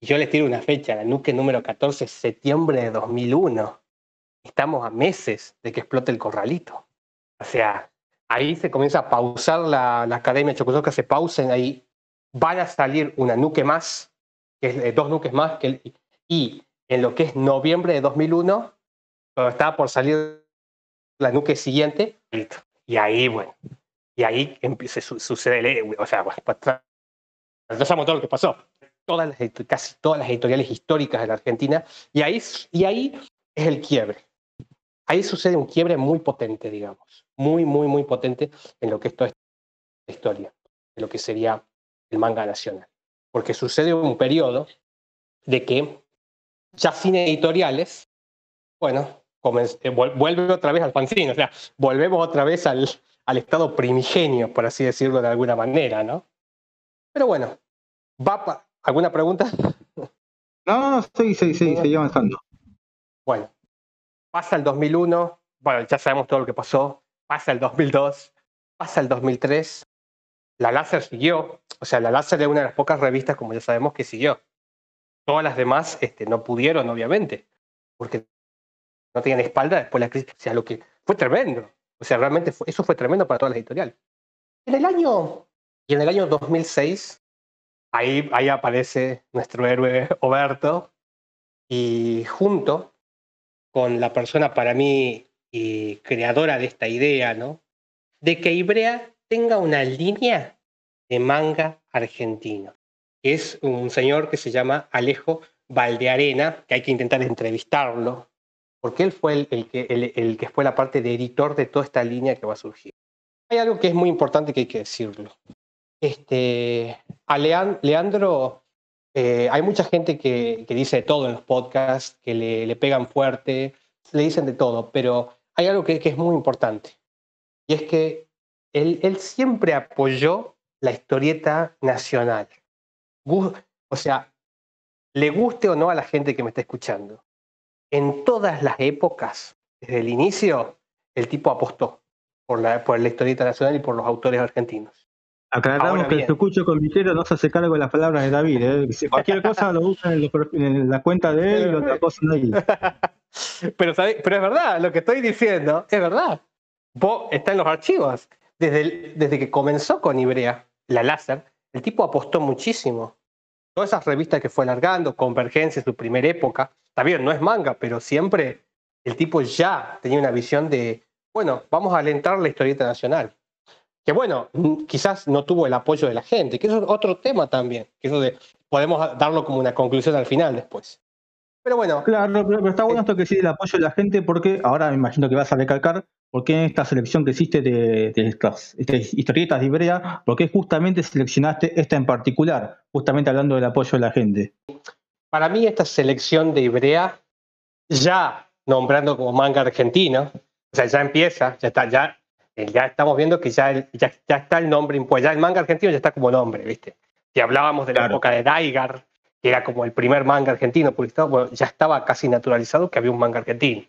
S3: y yo les tiro una fecha, la nuque número 14, septiembre de 2001. Estamos a meses de que explote el corralito. O sea, ahí se comienza a pausar la, la Academia que se pausen ahí. Van a salir una nuque más, eh, dos nuques más, que, y en lo que es noviembre de 2001, cuando estaba por salir la nuque siguiente, y ahí, bueno, y ahí se, sucede, o sea, bueno, pues, todo lo que pasó todas las, casi todas las editoriales históricas de la Argentina, y ahí, y ahí es el quiebre. Ahí sucede un quiebre muy potente, digamos, muy, muy, muy potente en lo que es toda historia, en lo que sería el manga nacional. Porque sucede un periodo de que ya sin editoriales, bueno, eh, vuelve otra vez al fanzine, o sea, volvemos otra vez al, al estado primigenio, por así decirlo de alguna manera, ¿no? Pero bueno, va, ¿Alguna pregunta?
S1: No, no, sí, sí, sí, seguí avanzando.
S3: Bueno, pasa el 2001, bueno, ya sabemos todo lo que pasó, pasa el 2002, pasa el 2003, la láser siguió, o sea, la láser es una de las pocas revistas, como ya sabemos, que siguió. Todas las demás este, no pudieron, obviamente, porque no tenían espalda después de la crisis. O sea, lo que fue tremendo. O sea, realmente eso fue tremendo para todas las editoriales. En el año, y en el año 2006, ahí, aparece nuestro héroe Oberto y junto con la persona para mí y creadora de esta idea, ¿no? De que Ibrea tenga una línea de manga argentino. Es un señor que se llama Alejo Valdearena, que hay que intentar entrevistarlo, porque él fue el, que, el que fue la parte de editor de toda esta línea que va a surgir. Hay algo que es muy importante que hay que decirlo. Este, a Leandro, eh, hay mucha gente que, dice de todo en los podcasts, que le, pegan fuerte, le dicen de todo, pero hay algo que, es muy importante. Y es que él, siempre apoyó la historieta nacional. O sea, le guste o no a la gente que me está escuchando. En todas las épocas, desde el inicio, el tipo apostó por la, por la historieta nacional y por los autores argentinos.
S1: Aclaramos que el escucho comiquero no se hace cargo de las palabras de David. ¿eh? Si cualquier cosa lo usan en, la cuenta de él y lo ponen ahí.
S3: pero, pero es verdad, lo que estoy diciendo es verdad. Vos está en los archivos. Desde, desde que comenzó con Ibrea, la láser, el tipo apostó muchísimo. Todas esas revistas que fue alargando, Convergencia, su primera época, está bien, no es manga, pero siempre el tipo ya tenía una visión de, bueno, vamos a alentar la historieta nacional. Que bueno, quizás no tuvo el apoyo de la gente, que eso es otro tema también, que eso de, podemos darlo como una conclusión al final después. Pero bueno.
S1: Claro, pero, está bueno eh, esto que sí el apoyo de la gente, porque ahora me imagino que vas a recalcar por qué en esta selección que hiciste de, estas, historietas de Ibrea, por qué justamente seleccionaste esta en particular, justamente hablando del apoyo de la gente.
S3: Para mí, esta selección de Ibrea, ya nombrando como manga argentino, o sea, ya empieza, ya está, ya, ya estamos viendo que ya, ya, ya está el nombre impuesto, ya el manga argentino ya está como nombre, ¿viste? Si hablábamos de la época de Daigar, que era como el primer manga argentino publicado, bueno, ya estaba casi naturalizado que había un manga argentino.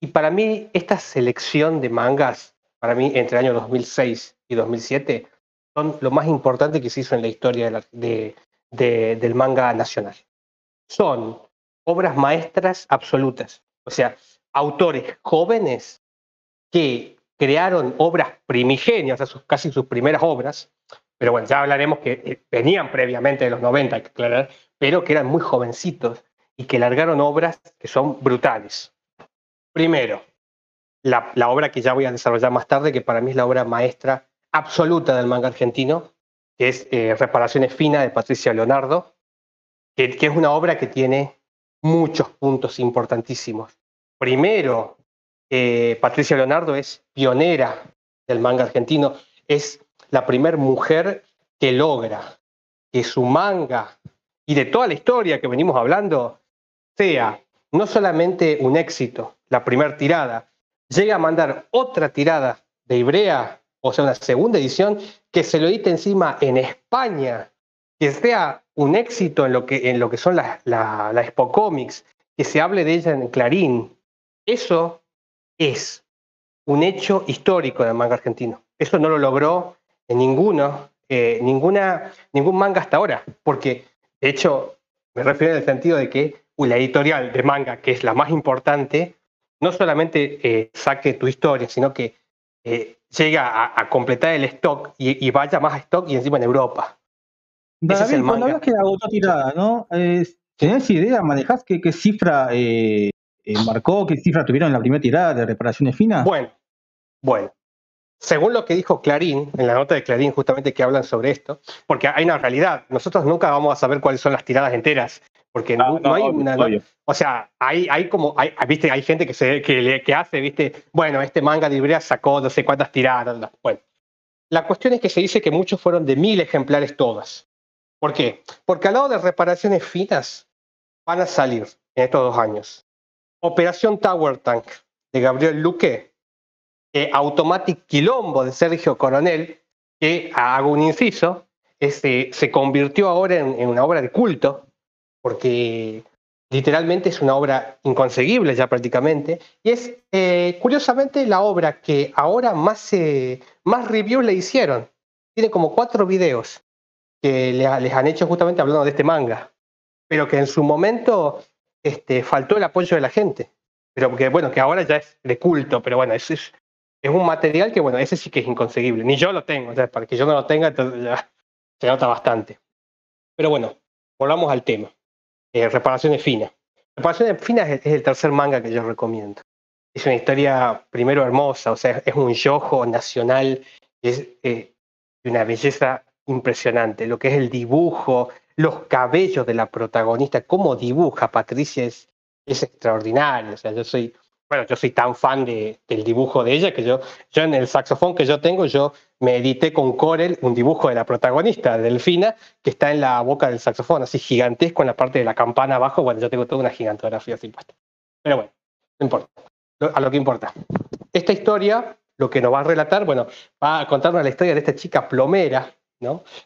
S3: Y para mí, esta selección de mangas, para mí, entre el año 2006 y 2007, son lo más importante que se hizo en la historia de del manga nacional. Son obras maestras absolutas, o sea, autores jóvenes que crearon obras primigenias, casi sus primeras obras, pero bueno, ya hablaremos que eh, venían previamente de los 90, hay que aclarar, pero que eran muy jovencitos y que largaron obras que son brutales. Primero, la, obra que ya voy a desarrollar más tarde, que para mí es la obra maestra absoluta del manga argentino, que es eh, Reparaciones Finas de Patricia Leonardo, que, es una obra que tiene muchos puntos importantísimos. Primero, eh, Patricia Leonardo es pionera del manga argentino, es la primera mujer que logra que su manga y de toda la historia que venimos hablando sea no solamente un éxito, la primera tirada, llega a mandar otra tirada de Ibrea, o sea, una segunda edición, que se lo edite encima en España, que sea un éxito en lo que, en lo que son las la, la Expo Comics, que se hable de ella en Clarín. Eso es un hecho histórico del manga argentino. Eso no lo logró en ninguno, eh, ninguna, ningún manga hasta ahora, porque de hecho me refiero en el sentido de que la editorial de manga, que es la más importante, no solamente eh, saque tu historia, sino que eh, llega a, completar el stock y, vaya más a stock y encima en Europa.
S1: David, es el cuando hablas que agotó tirada, ¿no? ¿Tenés idea, manejás qué, qué cifra marcó, qué cifra tuvieron en la primera tirada de reparaciones finas?
S3: Bueno, bueno, según lo que dijo Clarín, en la nota de Clarín justamente que hablan sobre esto, porque hay una realidad, nosotros nunca vamos a saber cuáles son las tiradas enteras, porque no, hay una... o sea, hay, hay como, hay, viste, hay gente que, se, que, que hace, viste, bueno, este manga de Ibrea sacó no sé cuántas tiradas, bueno. La cuestión es que se dice que muchos fueron de mil ejemplares todas. ¿Por qué? Porque al lado de reparaciones finas van a salir en estos dos años. Operación Tower Tank de Gabriel Luque, eh, Automatic Quilombo de Sergio Coronel, que hago un inciso, este, se convirtió ahora en, una obra de culto, porque literalmente es una obra inconseguible ya prácticamente, y es eh, curiosamente la obra que ahora más, más reviews le hicieron. Tiene como cuatro videos que les han hecho justamente hablando de este manga, pero que en su momento este, faltó el apoyo de la gente. Pero que bueno, que ahora ya es de culto, pero bueno, eso es, es un material que, bueno, ese sí que es inconseguible. Ni yo lo tengo, o sea, para que yo no lo tenga, ya se nota bastante. Pero bueno, volvamos al tema. Eh, reparaciones finas. Reparaciones finas es, el tercer manga que yo recomiendo. Es una historia, primero, hermosa, o sea, es un yojo nacional, es eh, de una belleza impresionante. Lo que es el dibujo, los cabellos de la protagonista, cómo dibuja Patricia es, extraordinario. O sea, yo soy bueno, yo soy tan fan de, del dibujo de ella que yo, yo en el saxofón que yo tengo, yo me edité con Corel un dibujo de la protagonista, Delfina, que está en la boca del saxofón, así gigantesco en la parte de la campana abajo. Bueno, yo tengo toda una gigantografía así puesta. Pero bueno, no importa. A lo que importa. Esta historia, lo que nos va a relatar, bueno, va a contarnos la historia de esta chica plomera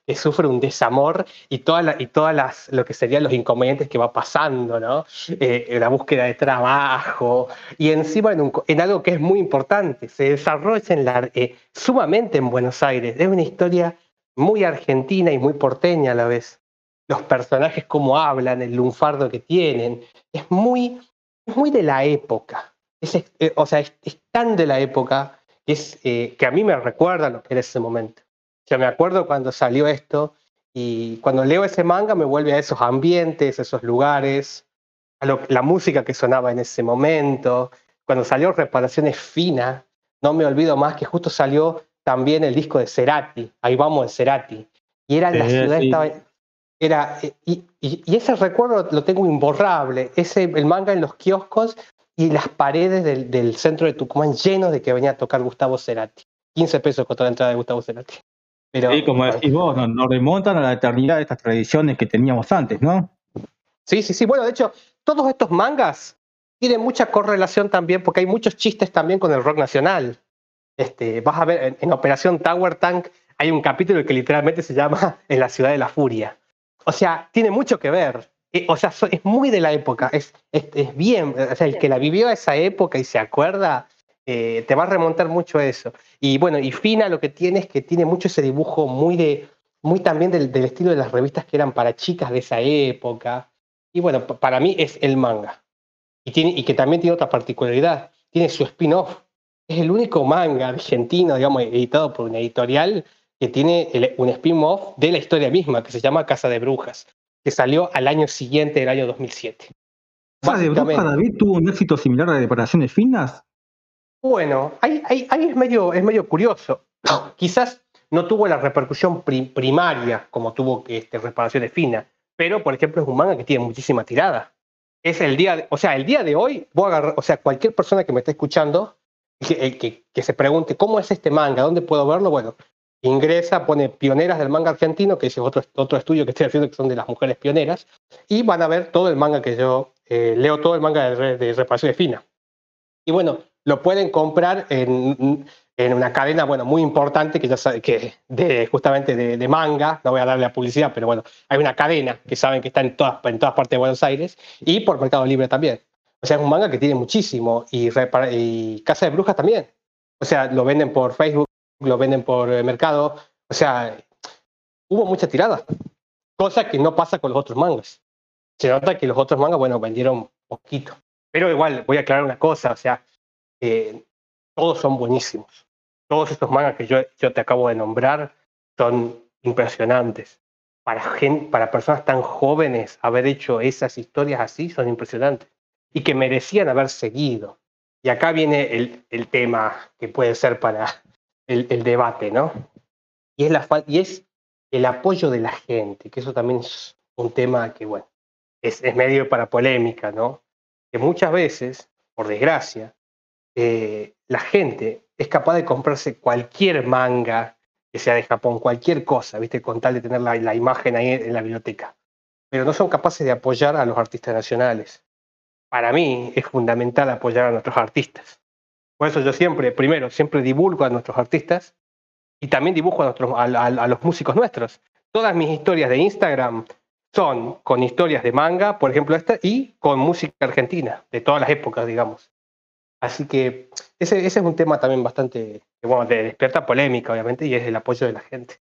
S3: que sufre un desamor y, toda y todas las, lo que serían los inconvenientes que va pasando, ¿no? Eh, la búsqueda de trabajo y encima en, algo que es muy importante, se desarrolla eh, sumamente en Buenos Aires. Es una historia muy argentina y muy porteña a la vez. Los personajes, cómo hablan, el lunfardo que tienen, es muy, muy de la época. Es, eh, o sea, es, tan de la época que, es, que a mí me recuerda lo que era ese momento. O sea, me acuerdo cuando salió esto y cuando leo ese manga me vuelve a esos ambientes, esos lugares, a la música que sonaba en ese momento. Cuando salió Reparaciones Finas, no me olvido más que justo salió también el disco de Cerati, ahí vamos de Cerati, y era en la ciudad, estaba, era, y, y, ese recuerdo lo tengo imborrable, ese, el manga en los kioscos y las paredes del, del centro de Tucumán llenos de que venía a tocar Gustavo Cerati. 15 pesos costó la entrada de Gustavo Cerati.
S1: Pero, sí, como decís vos, nos, remontan a la eternidad de estas tradiciones que teníamos antes, ¿no?
S3: Sí, sí, sí. Bueno, de hecho, todos estos mangas tienen mucha correlación también porque hay muchos chistes también con el rock nacional. Este, vas a ver, en, Operación Tower Tank hay un capítulo que literalmente se llama En la ciudad de la furia. O sea, tiene mucho que ver. Eh, o sea, es muy de la época. Es, es, bien. O sea, el que la vivió a esa época y se acuerda, eh, te va a remontar mucho eso. Y bueno, y Fina lo que tiene es que tiene mucho ese dibujo muy de muy también del, del estilo de las revistas que eran para chicas de esa época. Y bueno, para mí es el manga. Y, tiene, y que también tiene otra particularidad. Tiene su spin-off es el único manga argentino, digamos, editado por una editorial que tiene un spin-off de la historia misma, que se llama Casa de Brujas, que salió al año siguiente, del año 2007.
S1: ¿Casa de Brujas, David, tuvo un éxito similar a Reparaciones Finas?
S3: Bueno, ahí, es, medio, es medio curioso. Quizás no tuvo la repercusión primaria como tuvo este, Reparaciones Finas, pero, por ejemplo, es un manga que tiene muchísima tirada. Es el día, o sea, el día de hoy, voy a agarrar, o sea, cualquier persona que me esté escuchando que, que, se pregunte cómo es este manga, dónde puedo verlo, bueno, ingresa, pone pioneras del manga argentino, que es otro, otro estudio que estoy haciendo, que son de las mujeres pioneras, y van a ver todo el manga que yo eh, leo, todo el manga de, de reparación de fina. Y bueno, lo pueden comprar en, en, una cadena, bueno, muy importante, que ya sabe, que de, justamente de, de, manga, no voy a darle la publicidad, pero bueno, hay una cadena que saben que está en todas, en todas partes de Buenos Aires, y por Mercado Libre también. O sea, es un manga que tiene muchísimo y, y Casa de Brujas también. O sea, lo venden por Facebook, lo venden por eh, Mercado. O sea, hubo mucha tirada, cosa que no pasa con los otros mangas. Se nota que los otros mangas, bueno, vendieron poquito. Pero igual, voy a aclarar una cosa, o sea, eh, todos son buenísimos. Todos estos mangas que yo, yo te acabo de nombrar son impresionantes. Para, gente, para personas tan jóvenes, haber hecho esas historias así son impresionantes y que merecían haber seguido. Y acá viene el, el tema que puede ser para el, el debate, ¿no? Y es, la, y es el apoyo de la gente, que eso también es un tema que, bueno, es, es medio para polémica, ¿no? Que muchas veces, por desgracia, eh, la gente es capaz de comprarse cualquier manga que sea de Japón, cualquier cosa, ¿viste? Con tal de tener la, la imagen ahí en la biblioteca. Pero no son capaces de apoyar a los artistas nacionales para mí es fundamental apoyar a nuestros artistas. Por eso yo siempre, primero, siempre divulgo a nuestros artistas y también dibujo a, nuestros, a, los músicos nuestros. Todas mis historias de Instagram son con historias de manga, por ejemplo esta, y con música argentina, de todas las épocas, digamos. Así que ese, ese es un tema también bastante, bueno, de despierta polémica, obviamente, y es el apoyo de la gente.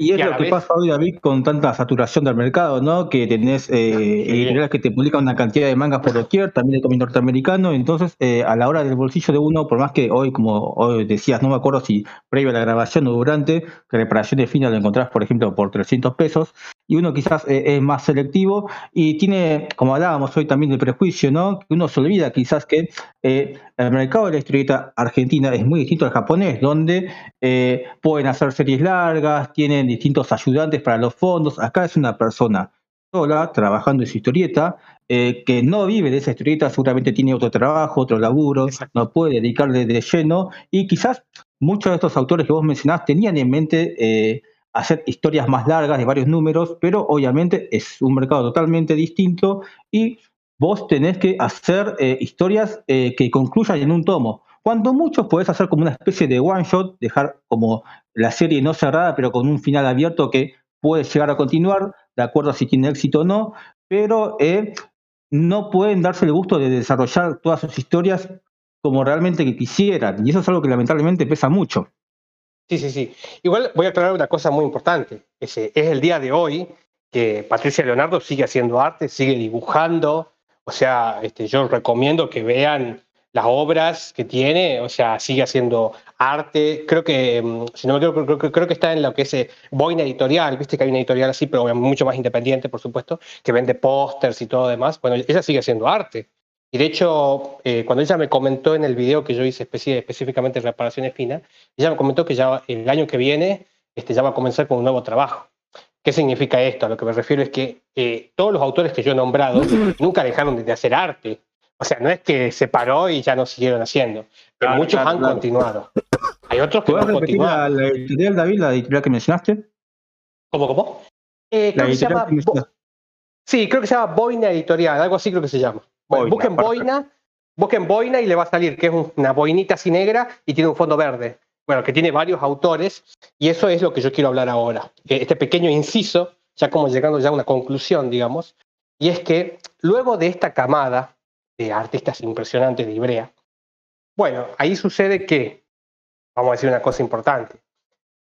S1: Y es lo que pasa hoy, David, con tanta saturación del mercado, ¿no? Que tenés eh, editoriales que te publican una cantidad de mangas por doquier, también de cómic norteamericano, entonces eh, a la hora del bolsillo de uno, por más que hoy, como hoy decías, no me acuerdo si previo a la grabación o durante, que reparación de fina lo encontrás, por ejemplo, por 300 pesos, y uno quizás eh, es más selectivo y tiene, como hablábamos hoy también del prejuicio, ¿no? Que uno se olvida quizás que eh, el mercado de la historieta argentina es muy distinto al japonés, donde eh, pueden hacer series largas, tienen distintos ayudantes para los fondos. Acá es una persona sola trabajando en su historieta, que no vive de esa historieta, seguramente tiene otro trabajo, otro laburo, no puede dedicarle de lleno y quizás muchos de estos autores que vos mencionás tenían en mente hacer historias más largas de varios números, pero obviamente es un mercado totalmente distinto y vos tenés que hacer eh, historias eh, que concluyan en un tomo. Cuando muchos podés hacer como una especie de one shot, dejar como la serie no cerrada, pero con un final abierto que puede llegar a continuar, de acuerdo a si tiene éxito o no, pero eh, no pueden darse el gusto de desarrollar todas sus historias como realmente quisieran. Y eso es algo que lamentablemente pesa mucho.
S3: Sí, sí, sí. Igual voy a aclarar una cosa muy importante. Ese es el día de hoy que Patricia Leonardo sigue haciendo arte, sigue dibujando. O sea, este, yo recomiendo que vean las obras que tiene, o sea, sigue haciendo arte. Creo que, mm, si no me creo, creo, creo, que está en lo que es eh, Boina Editorial, viste que hay una editorial así, pero mucho más independiente, por supuesto, que vende pósters y todo demás. Bueno, ella sigue haciendo arte. Y de hecho, eh, cuando ella me comentó en el video que yo hice específicamente reparaciones finas, ella me comentó que ya el año que viene este, ya va a comenzar con un nuevo trabajo. ¿Qué significa esto? A lo que me refiero es que eh, todos los autores que yo he nombrado nunca dejaron de hacer arte. O sea, no es que se paró y ya no siguieron haciendo. Claro, muchos claro, han claro. continuado. Hay otros que no han continuado.
S1: La, la, editorial, David, la editorial que mencionaste?
S3: ¿Cómo, cómo? Eh, creo que se llama, que sí, creo que se llama Boina Editorial, algo así creo que se llama. Boina, busquen Boina, busquen Boina y le va a salir que es una boinita así negra y tiene un fondo verde. Bueno, que tiene varios autores y eso es lo que yo quiero hablar ahora. Este pequeño inciso, ya como llegando ya a una conclusión, digamos, y es que luego de esta camada de artistas impresionantes de Ibrea, bueno, ahí sucede que, vamos a decir una cosa importante,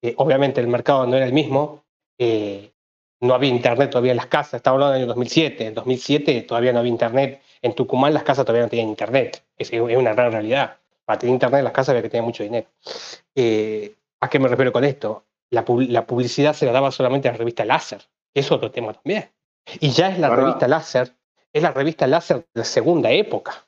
S3: eh, obviamente el mercado no era el mismo, eh, no había internet todavía en las casas, estaba hablando del año 2007, en 2007 todavía no había internet, en Tucumán las casas todavía no tenían internet, es, es una gran realidad. Para tener internet en las casas había que tener mucho dinero. Eh, ¿A qué me refiero con esto? La, la, publicidad se la daba solamente a la revista Láser, es otro tema también. Y ya es la ¿verdad? revista Láser, es la revista Láser de la segunda época.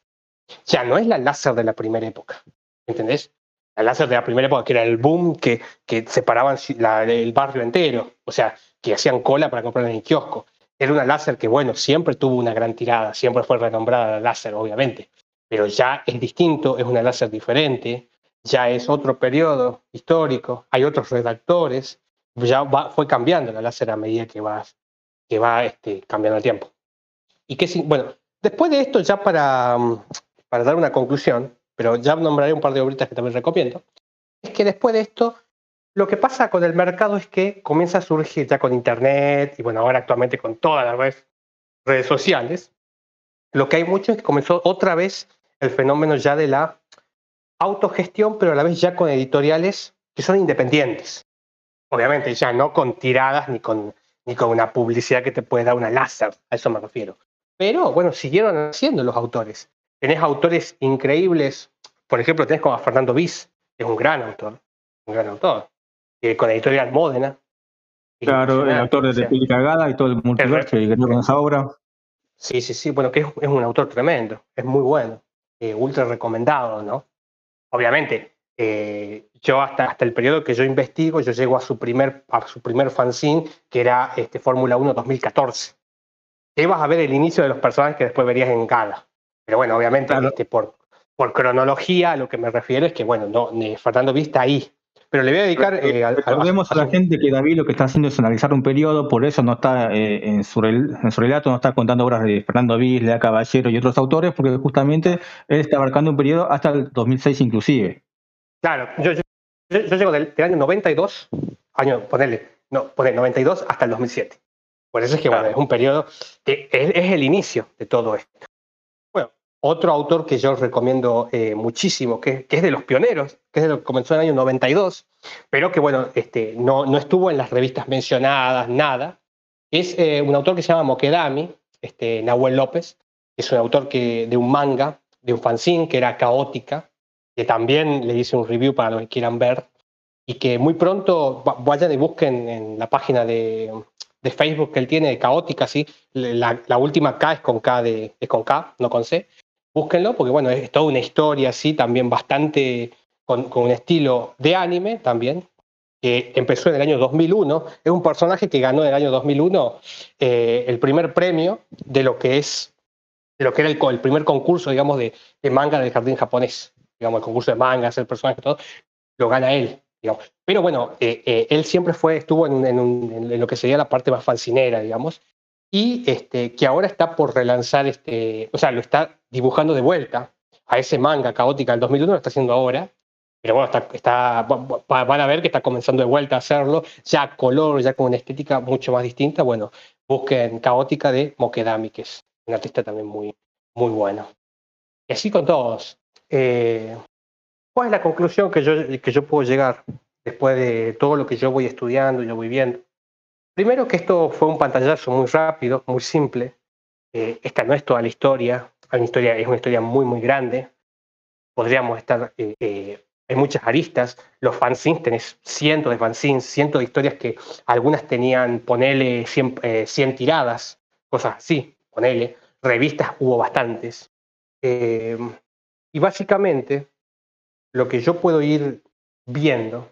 S3: Ya no es la Láser de la primera época. ¿Entendés? La Láser de la primera época, que era el boom que, que separaban la, el barrio entero. O sea, que hacían cola para comprar en el kiosco. Era una láser que, bueno, siempre tuvo una gran tirada, siempre fue renombrada la láser, obviamente, pero ya es distinto, es una láser diferente, ya es otro periodo histórico, hay otros redactores, ya va, fue cambiando la láser a medida que va, que va este, cambiando el tiempo. Y que, bueno, después de esto, ya para, para dar una conclusión, pero ya nombraré un par de obritas que también recomiendo, es que después de esto lo que pasa con el mercado es que comienza a surgir ya con Internet y bueno, ahora actualmente con todas las redes, redes sociales, lo que hay mucho es que comenzó otra vez el fenómeno ya de la autogestión, pero a la vez ya con editoriales que son independientes. Obviamente ya no con tiradas ni con, ni con una publicidad que te puede dar una láser, a eso me refiero. Pero bueno, siguieron haciendo los autores. Tenés autores increíbles, por ejemplo, tenés como a Fernando Bis, que es un gran autor, un gran autor eh, con editorial Módena.
S1: Claro, el autor de o sea, Cagada y todo el multiverso y que con esa obra.
S3: Sí, sí, sí, bueno, que es, es un autor tremendo, es muy bueno, eh, ultra recomendado, ¿no? Obviamente, eh, yo hasta, hasta el periodo que yo investigo, yo llego a su primer, a su primer fanzine, que era este, Fórmula 1 2014. Ahí vas a ver el inicio de los personajes que después verías en Gala. Pero bueno, obviamente, claro. este, por, por cronología, a lo que me refiero es que, bueno, no, Fernando Vista ahí, pero le voy a dedicar.
S1: Eh, a, Recordemos a, a, la gente que David lo que está haciendo es analizar un periodo, por eso no está eh, en, su en, su relato, no está contando obras de Fernando Viz, Lea Caballero y otros autores, porque justamente él está abarcando un periodo hasta el 2006 inclusive.
S3: Claro, yo, yo, yo llego del, del, año 92, año, ponerle, no, poner 92 hasta el 2007. Por eso es que claro. bueno, es un periodo que es, es el inicio de todo esto. Otro autor que yo recomiendo eh, muchísimo, que, que, es de los pioneros, que es de lo que comenzó en el año 92, pero que bueno, este, no, no estuvo en las revistas mencionadas, nada, es eh, un autor que se llama Mokedami, este, Nahuel López, es un autor que, de un manga, de un fanzine que era Caótica, que también le hice un review para los que quieran ver, y que muy pronto vayan y busquen en la página de, de Facebook que él tiene de Caótica, ¿sí? la, la última K es con K, de, es con K, no con C, búsquenlo, porque bueno, es toda una historia así, también bastante con, con, un estilo de anime también, que empezó en el año 2001. Es un personaje que ganó en el año 2001 eh, el primer premio de lo que es, de lo que era el, el primer concurso, digamos, de, de, manga del jardín japonés. Digamos, el concurso de mangas, el personaje, todo, lo gana él. Digamos. Pero bueno, eh, eh, él siempre fue, estuvo en, en, un, en, lo que sería la parte más fancinera, digamos, y este, que ahora está por relanzar, este, o sea, lo está dibujando de vuelta a ese manga caótica del 2001, lo está haciendo ahora, pero bueno, está, van a ver que está comenzando de vuelta a hacerlo, ya color, ya con una estética mucho más distinta, bueno, busquen Caótica de Mokedami, que es un artista también muy, muy bueno. Y así con todos. Eh, ¿Cuál es la conclusión que yo, que yo puedo llegar? después de todo lo que yo voy estudiando, yo voy viendo. Primero que esto fue un pantallazo muy rápido, muy simple. Eh, esta no es toda la historia, una historia, es una historia muy, muy grande. Podríamos estar, eh, eh, hay muchas aristas. Los fanzines, tenés cientos de fanzines, cientos de historias que algunas tenían, ponele, 100, 100 tiradas, cosas así, ponele. Revistas hubo bastantes. y básicamente, lo que yo puedo ir viendo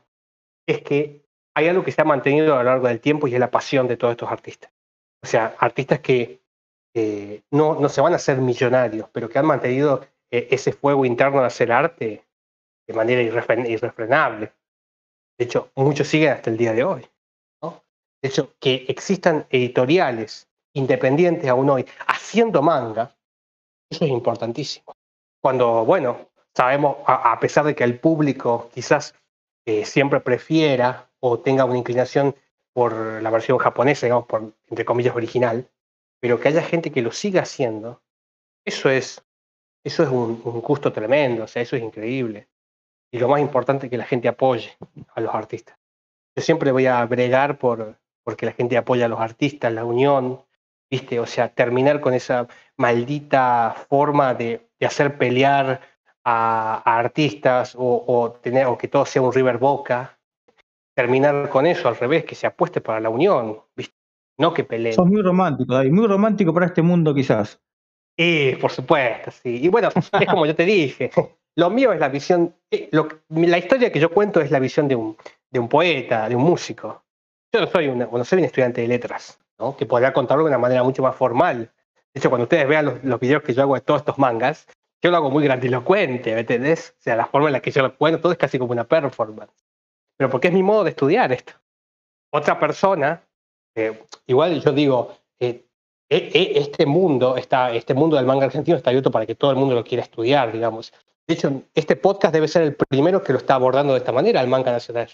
S3: es que hay algo que se ha mantenido a lo largo del tiempo y es la pasión de todos estos artistas. O sea, artistas que no, no se van a hacer millonarios, pero que han mantenido eh, ese fuego interno de hacer arte de manera irrefrenable. De hecho, muchos siguen hasta el día de hoy. De hecho, que existan editoriales independientes aún hoy haciendo manga, eso es importantísimo. Cuando, bueno, sabemos, a, pesar de que el público quizás eh, siempre prefiera o tenga una inclinación por la versión japonesa, digamos, por, entre comillas, original, pero que haya gente que lo siga haciendo, eso es, eso es un, gusto tremendo, o sea, eso es increíble. Y lo más importante es que la gente apoye a los artistas. Yo siempre voy a bregar por porque la gente apoya a los artistas, la unión, ¿viste? O sea, terminar con esa maldita forma de, hacer pelear a, artistas o, tener, o que todo sea un River Boca, terminar con eso al revés, que se apueste para la unión, ¿viste? no que peleen.
S1: Sos muy romántico, David, muy romántico para este mundo quizás.
S3: Sí, por supuesto, sí. Y bueno, es como yo te dije, lo mío es la visión, eh, la historia que yo cuento es la visión de un, de un poeta, de un músico. Yo no soy, un soy un estudiante de letras, ¿no? que podría contarlo de una manera mucho más formal. De hecho, cuando ustedes vean los, los videos que yo hago de todos estos mangas, yo lo hago muy grandilocuente, ¿me entendés? O sea, la forma en la que yo lo cuento, todo es casi como una performance. Pero porque es mi modo de estudiar esto. Otra persona eh, igual yo digo, eh, eh, este mundo, está, este mundo del manga argentino está abierto para que todo el mundo lo quiera estudiar, digamos. De hecho, este podcast debe ser el primero que lo está abordando de esta manera, el manga nacional.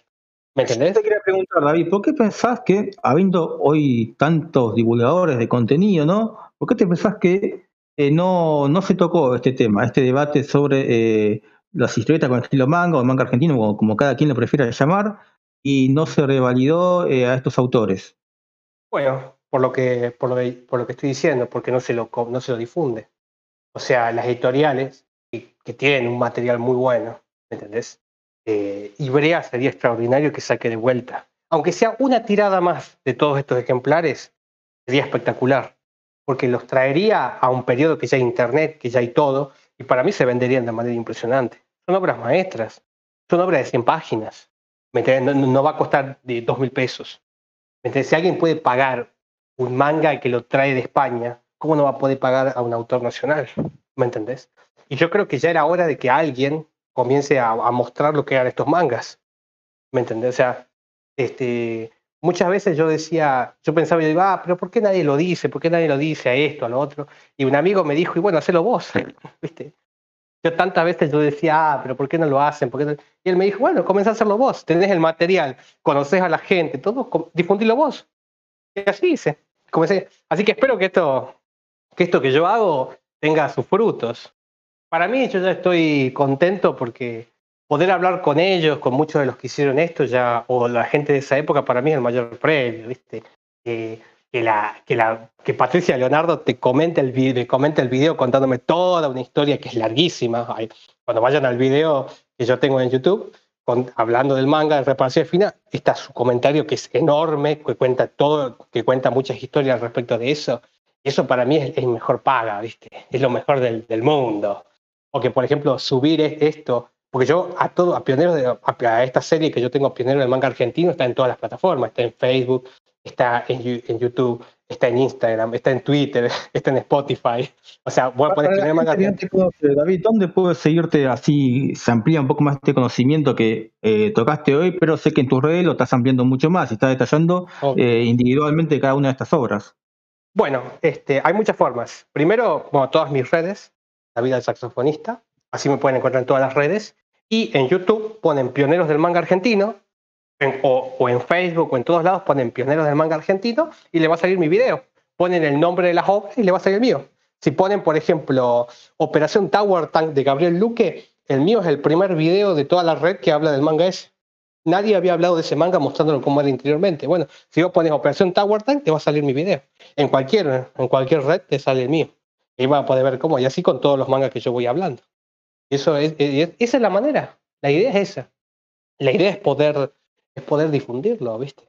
S3: ¿Me entendés?
S1: Te quería preguntar, David, ¿por qué pensás que, habiendo hoy tantos divulgadores de contenido, ¿no? ¿Por qué te pensás que no, no se tocó este tema, este debate sobre las historietas con estilo manga o manga argentino, como, como, cada quien lo prefiera llamar, y no se revalidó a estos autores?
S3: Bueno, por lo que, por lo, que estoy diciendo, porque no se, lo, no se lo difunde. O sea, las editoriales, que, tienen un material muy bueno, ¿me entendés? Eh, Ibrea sería extraordinario que saque de vuelta. Aunque sea una tirada más de todos estos ejemplares, sería espectacular, porque los traería a un periodo que ya hay internet, que ya hay todo, y para mí se venderían de manera impresionante. Son obras maestras, son obras de 100 páginas. No, no va a costar de 2 mil pesos. Si alguien puede pagar un manga que lo trae de España, ¿cómo no va a poder pagar a un autor nacional? ¿Me entendés? Y yo creo que ya era hora de que alguien comience a, mostrar lo que eran estos mangas. ¿Me entendés? O sea, este, muchas veces yo decía, yo pensaba, yo digo, ah, pero ¿por qué nadie lo dice? ¿Por qué nadie lo dice a esto, a lo otro? Y un amigo me dijo, y bueno, hacelo vos, ¿viste? Yo tantas veces yo decía, ah, pero ¿por qué no lo hacen? ¿Por Y él me dijo, bueno, comienza a hacerlo vos, tenés el material, conoces a la gente, todo, difundilo vos. Y así hice. Así que espero que esto, que esto que yo hago tenga sus frutos. Para mí yo ya estoy contento porque poder hablar con ellos, con muchos de los que hicieron esto ya, o la gente de esa época, para mí es el mayor premio, ¿viste? Eh, que, la, que, la, que Patricia Leonardo te comente el, video, comente el video contándome toda una historia que es larguísima. Cuando vayan al video que yo tengo en YouTube, hablando del manga de reparación fina, está su comentario que es enorme, que cuenta todo, que cuenta muchas historias respecto de eso. Eso para mí es, mejor paga, ¿viste? Es lo mejor del, del, mundo. O que, por ejemplo, subir esto, porque yo a todo, a pioneros de a, esta serie que yo tengo, pionero del manga argentino, está en todas las plataformas, está en Facebook, está en, en, YouTube, está en Instagram, está en Twitter, está en Spotify. O sea, voy a poner
S1: David, ¿dónde puedo seguirte así? Se amplía un poco más este conocimiento que eh, tocaste hoy, pero sé que en tus redes lo estás ampliando mucho más y estás detallando eh, individualmente cada una de estas obras.
S3: Bueno, este, hay muchas formas. Primero, como todas mis redes, La vida del saxofonista, así me pueden encontrar en todas las redes. Y en YouTube ponen Pioneros del Manga Argentino, o, en Facebook o en todos lados ponen Pioneros del Manga Argentino y le va a salir mi video. Ponen el nombre de las obras y le va a salir el mío. Si ponen, por ejemplo, Operación Tower Tank de Gabriel Luque, el mío es el primer video de toda la red que habla del manga ese. nadie había hablado de ese manga mostrándolo como era interiormente. Bueno, si vos pones Operación Tower Tank, te va a salir mi video. En cualquier, en cualquier red te sale el mío. Y vas a poder ver cómo. Y así con todos los mangas que yo voy hablando. Eso es, esa es la manera. La idea es esa. La idea es poder, es poder difundirlo, ¿viste?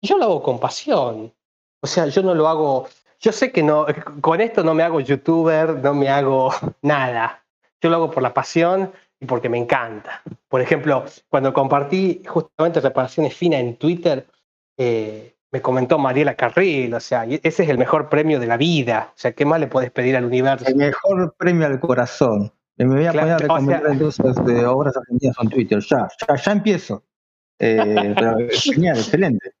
S3: Yo lo hago con pasión. O sea, yo no lo hago. Yo sé que no, con esto no me hago youtuber, no me hago nada. Yo lo hago por la pasión y porque me encanta. Por ejemplo, cuando compartí justamente reparaciones finas en Twitter, eh, me comentó Mariela Carril, o sea, ese es el mejor premio de la vida. O sea, ¿qué más le puedes pedir al universo?
S1: El mejor premio al corazón. Me voy a poner a recomendar entonces de obras argentinas en Twitter. Ya, ya, ya empiezo. Eh, pero genial, excelente.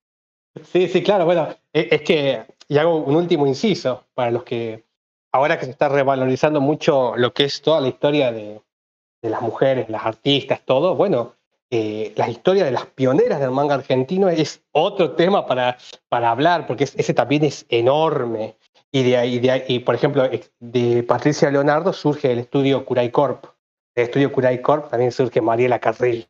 S3: Sí, sí, claro. Bueno, e, es que, y hago un último inciso para los que, ahora que se está revalorizando mucho lo que es toda la historia de, de las mujeres, las artistas, todo, bueno, eh, la historia de las pioneras del manga argentino es otro tema para, para hablar, porque ese también es enorme. Y, de ahí, de y por ejemplo, de Patricia Leonardo surge el estudio Curay Corp. Del estudio Curay Corp también surge Mariela Carril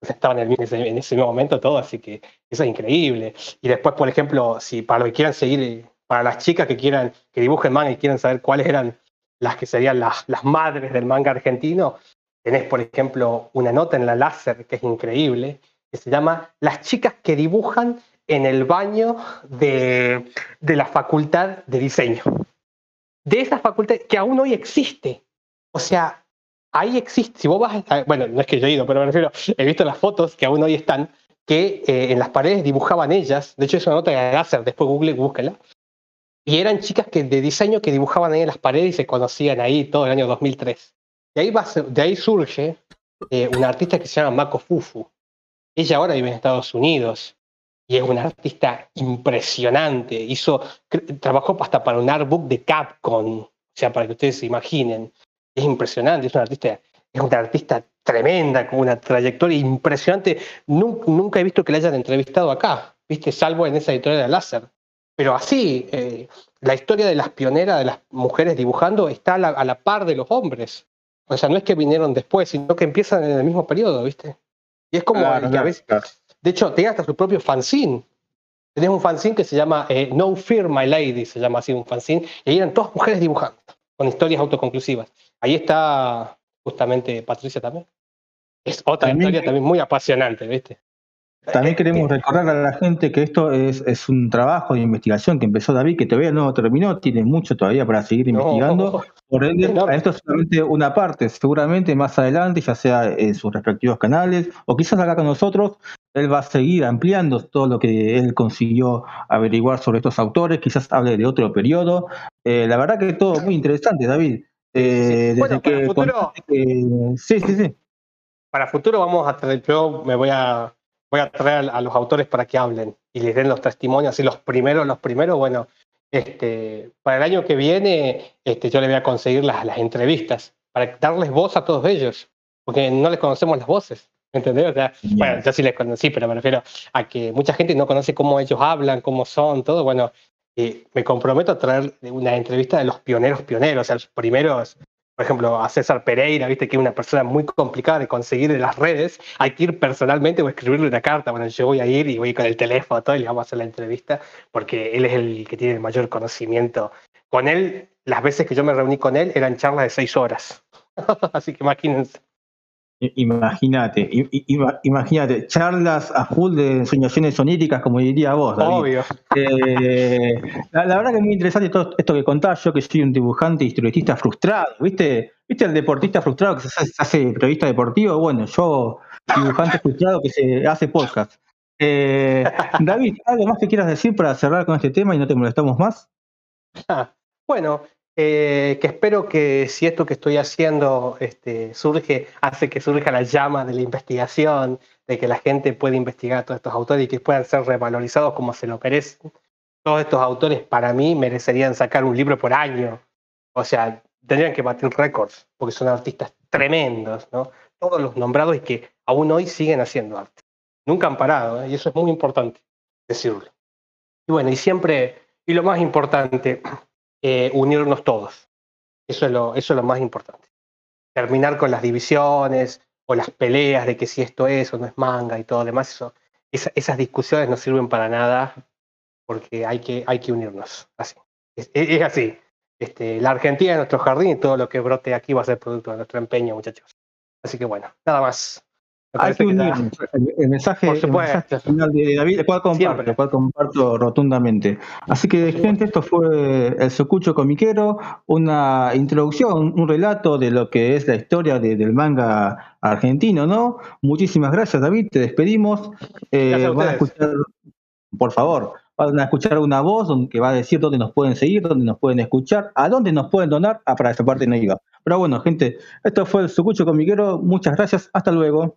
S3: estaban en, ese, en ese momento todo, así que eso es increíble. Y después, por ejemplo, si para los que quieran seguir, para las chicas que quieran, que dibujen manga y quieran saber cuáles eran las que serían las, las madres del manga argentino, tenés, por ejemplo, una nota en la láser que es increíble, que se llama Las chicas que dibujan en el baño de, de la facultad de diseño. De esa facultad que aún hoy existe. O sea, ahí existe, si vos vas, a, bueno, no es que yo he ido, pero me refiero, he visto las fotos que aún hoy están, que eh, en las paredes dibujaban ellas, de hecho es una nota de láser, después Google, búsquela, y eran chicas que, de diseño que dibujaban ahí en las paredes y se conocían ahí todo el año 2003. De ahí, va, de ahí surge eh, una artista que se llama Mako Fufu. Ella ahora vive en Estados Unidos y es una artista impresionante. Hizo, trabajó hasta para un artbook de Capcom, o sea, para que ustedes se imaginen es impresionante, es una artista, es una artista tremenda, con una trayectoria impresionante. Nunca, he visto que la hayan entrevistado acá, ¿viste? Salvo en esa editorial de láser. Pero así, eh, la historia de las pioneras, de las mujeres dibujando, está a la, par de los hombres. O sea, no es que vinieron después, sino que empiezan en el mismo periodo, ¿viste? Y es como que a veces. De hecho, tenía hasta su propio fanzine. Tenés un fanzine que se llama eh, No Fear My Lady, se llama así un fanzine, y ahí eran todas mujeres dibujando, con historias autoconclusivas. Ahí está justamente Patricia también. Es otra historia también muy apasionante, ¿viste?
S1: También queremos recordar a la gente que esto es, es, un trabajo de investigación que empezó David, que todavía no terminó, tiene mucho todavía para seguir investigando. Por ende, esto es solamente una parte. Seguramente más adelante, ya sea en sus respectivos canales o quizás acá con nosotros, él va a seguir ampliando todo lo que él consiguió averiguar sobre estos autores, quizás hable de otro periodo. Eh, la verdad que todo muy interesante, David.
S3: Eh, bueno, para futuro, sí, sí, sí. Para futuro vamos a yo me voy a, voy a traer a los autores para que hablen y les den los testimonios y los primeros, los primeros, bueno, este, para el año que viene este, yo le voy a conseguir las, las entrevistas para darles voz a todos ellos, porque no les conocemos las voces. ¿Entendés? O sea, bueno, yo sí les conocí, pero me refiero a que mucha gente no conoce cómo ellos hablan, cómo son, todo. Bueno, me comprometo a traer una entrevista de los pioneros pioneros, o sea, los primeros, por ejemplo, a César Pereira, viste que es una persona muy complicada de conseguir en las redes, hay que ir personalmente o escribirle una carta, bueno, yo voy a ir y voy con el teléfono todo y le vamos a hacer la entrevista, porque él es el que tiene el mayor conocimiento. Con él, las veces que yo me reuní con él eran charlas de seis horas, así que imagínense.
S1: Imagínate, imagínate, charlas a full de ensoñaciones oníricas, como diría vos, David.
S3: Obvio.
S1: Eh, la, verdad que es muy interesante todo esto que contás, yo que soy un dibujante y historietista frustrado, ¿viste? ¿Viste el deportista frustrado que se hace, periodista deportivo? Bueno, yo, dibujante frustrado que se hace podcast. Eh, David, ¿algo más que quieras decir para cerrar con este tema y no te molestamos más?
S3: bueno, eh, que espero que si esto que estoy haciendo este, surge, hace que surja la llama de la investigación, de que la gente pueda investigar a todos estos autores y que puedan ser revalorizados como se lo merecen. Todos estos autores para mí merecerían sacar un libro por año. O sea, tendrían que batir récords, porque son artistas tremendos, ¿no? Todos los nombrados y que aún hoy siguen haciendo arte. Nunca han parado, ¿eh? y eso es muy importante decirlo. Y bueno, y siempre, y lo más importante, eh, unirnos todos. Eso es, lo, eso es lo más importante. Terminar con las divisiones, o las peleas de que si esto es o no es manga y todo demás, eso, esas discusiones no sirven para nada porque hay que, hay que unirnos. Así. Es, es así. Este, la Argentina es nuestro jardín y todo lo que brote aquí va a ser producto de nuestro empeño, muchachos. Así que bueno, nada más.
S1: Hay que unir el, mensaje, final de David, el cual comparto, el cual comparto rotundamente. Así que, gente, esto fue el Socucho Comiquero, una introducción, un relato de lo que es la historia del manga argentino, ¿no? Muchísimas gracias, David, te despedimos. Eh, van a escuchar, por favor, van a escuchar una voz que va a decir dónde nos pueden seguir, dónde nos pueden escuchar, a dónde nos pueden donar. Ah, para esa parte no iba. Pero bueno, gente, esto fue el Sucucho Comiquero. Muchas gracias. Hasta luego.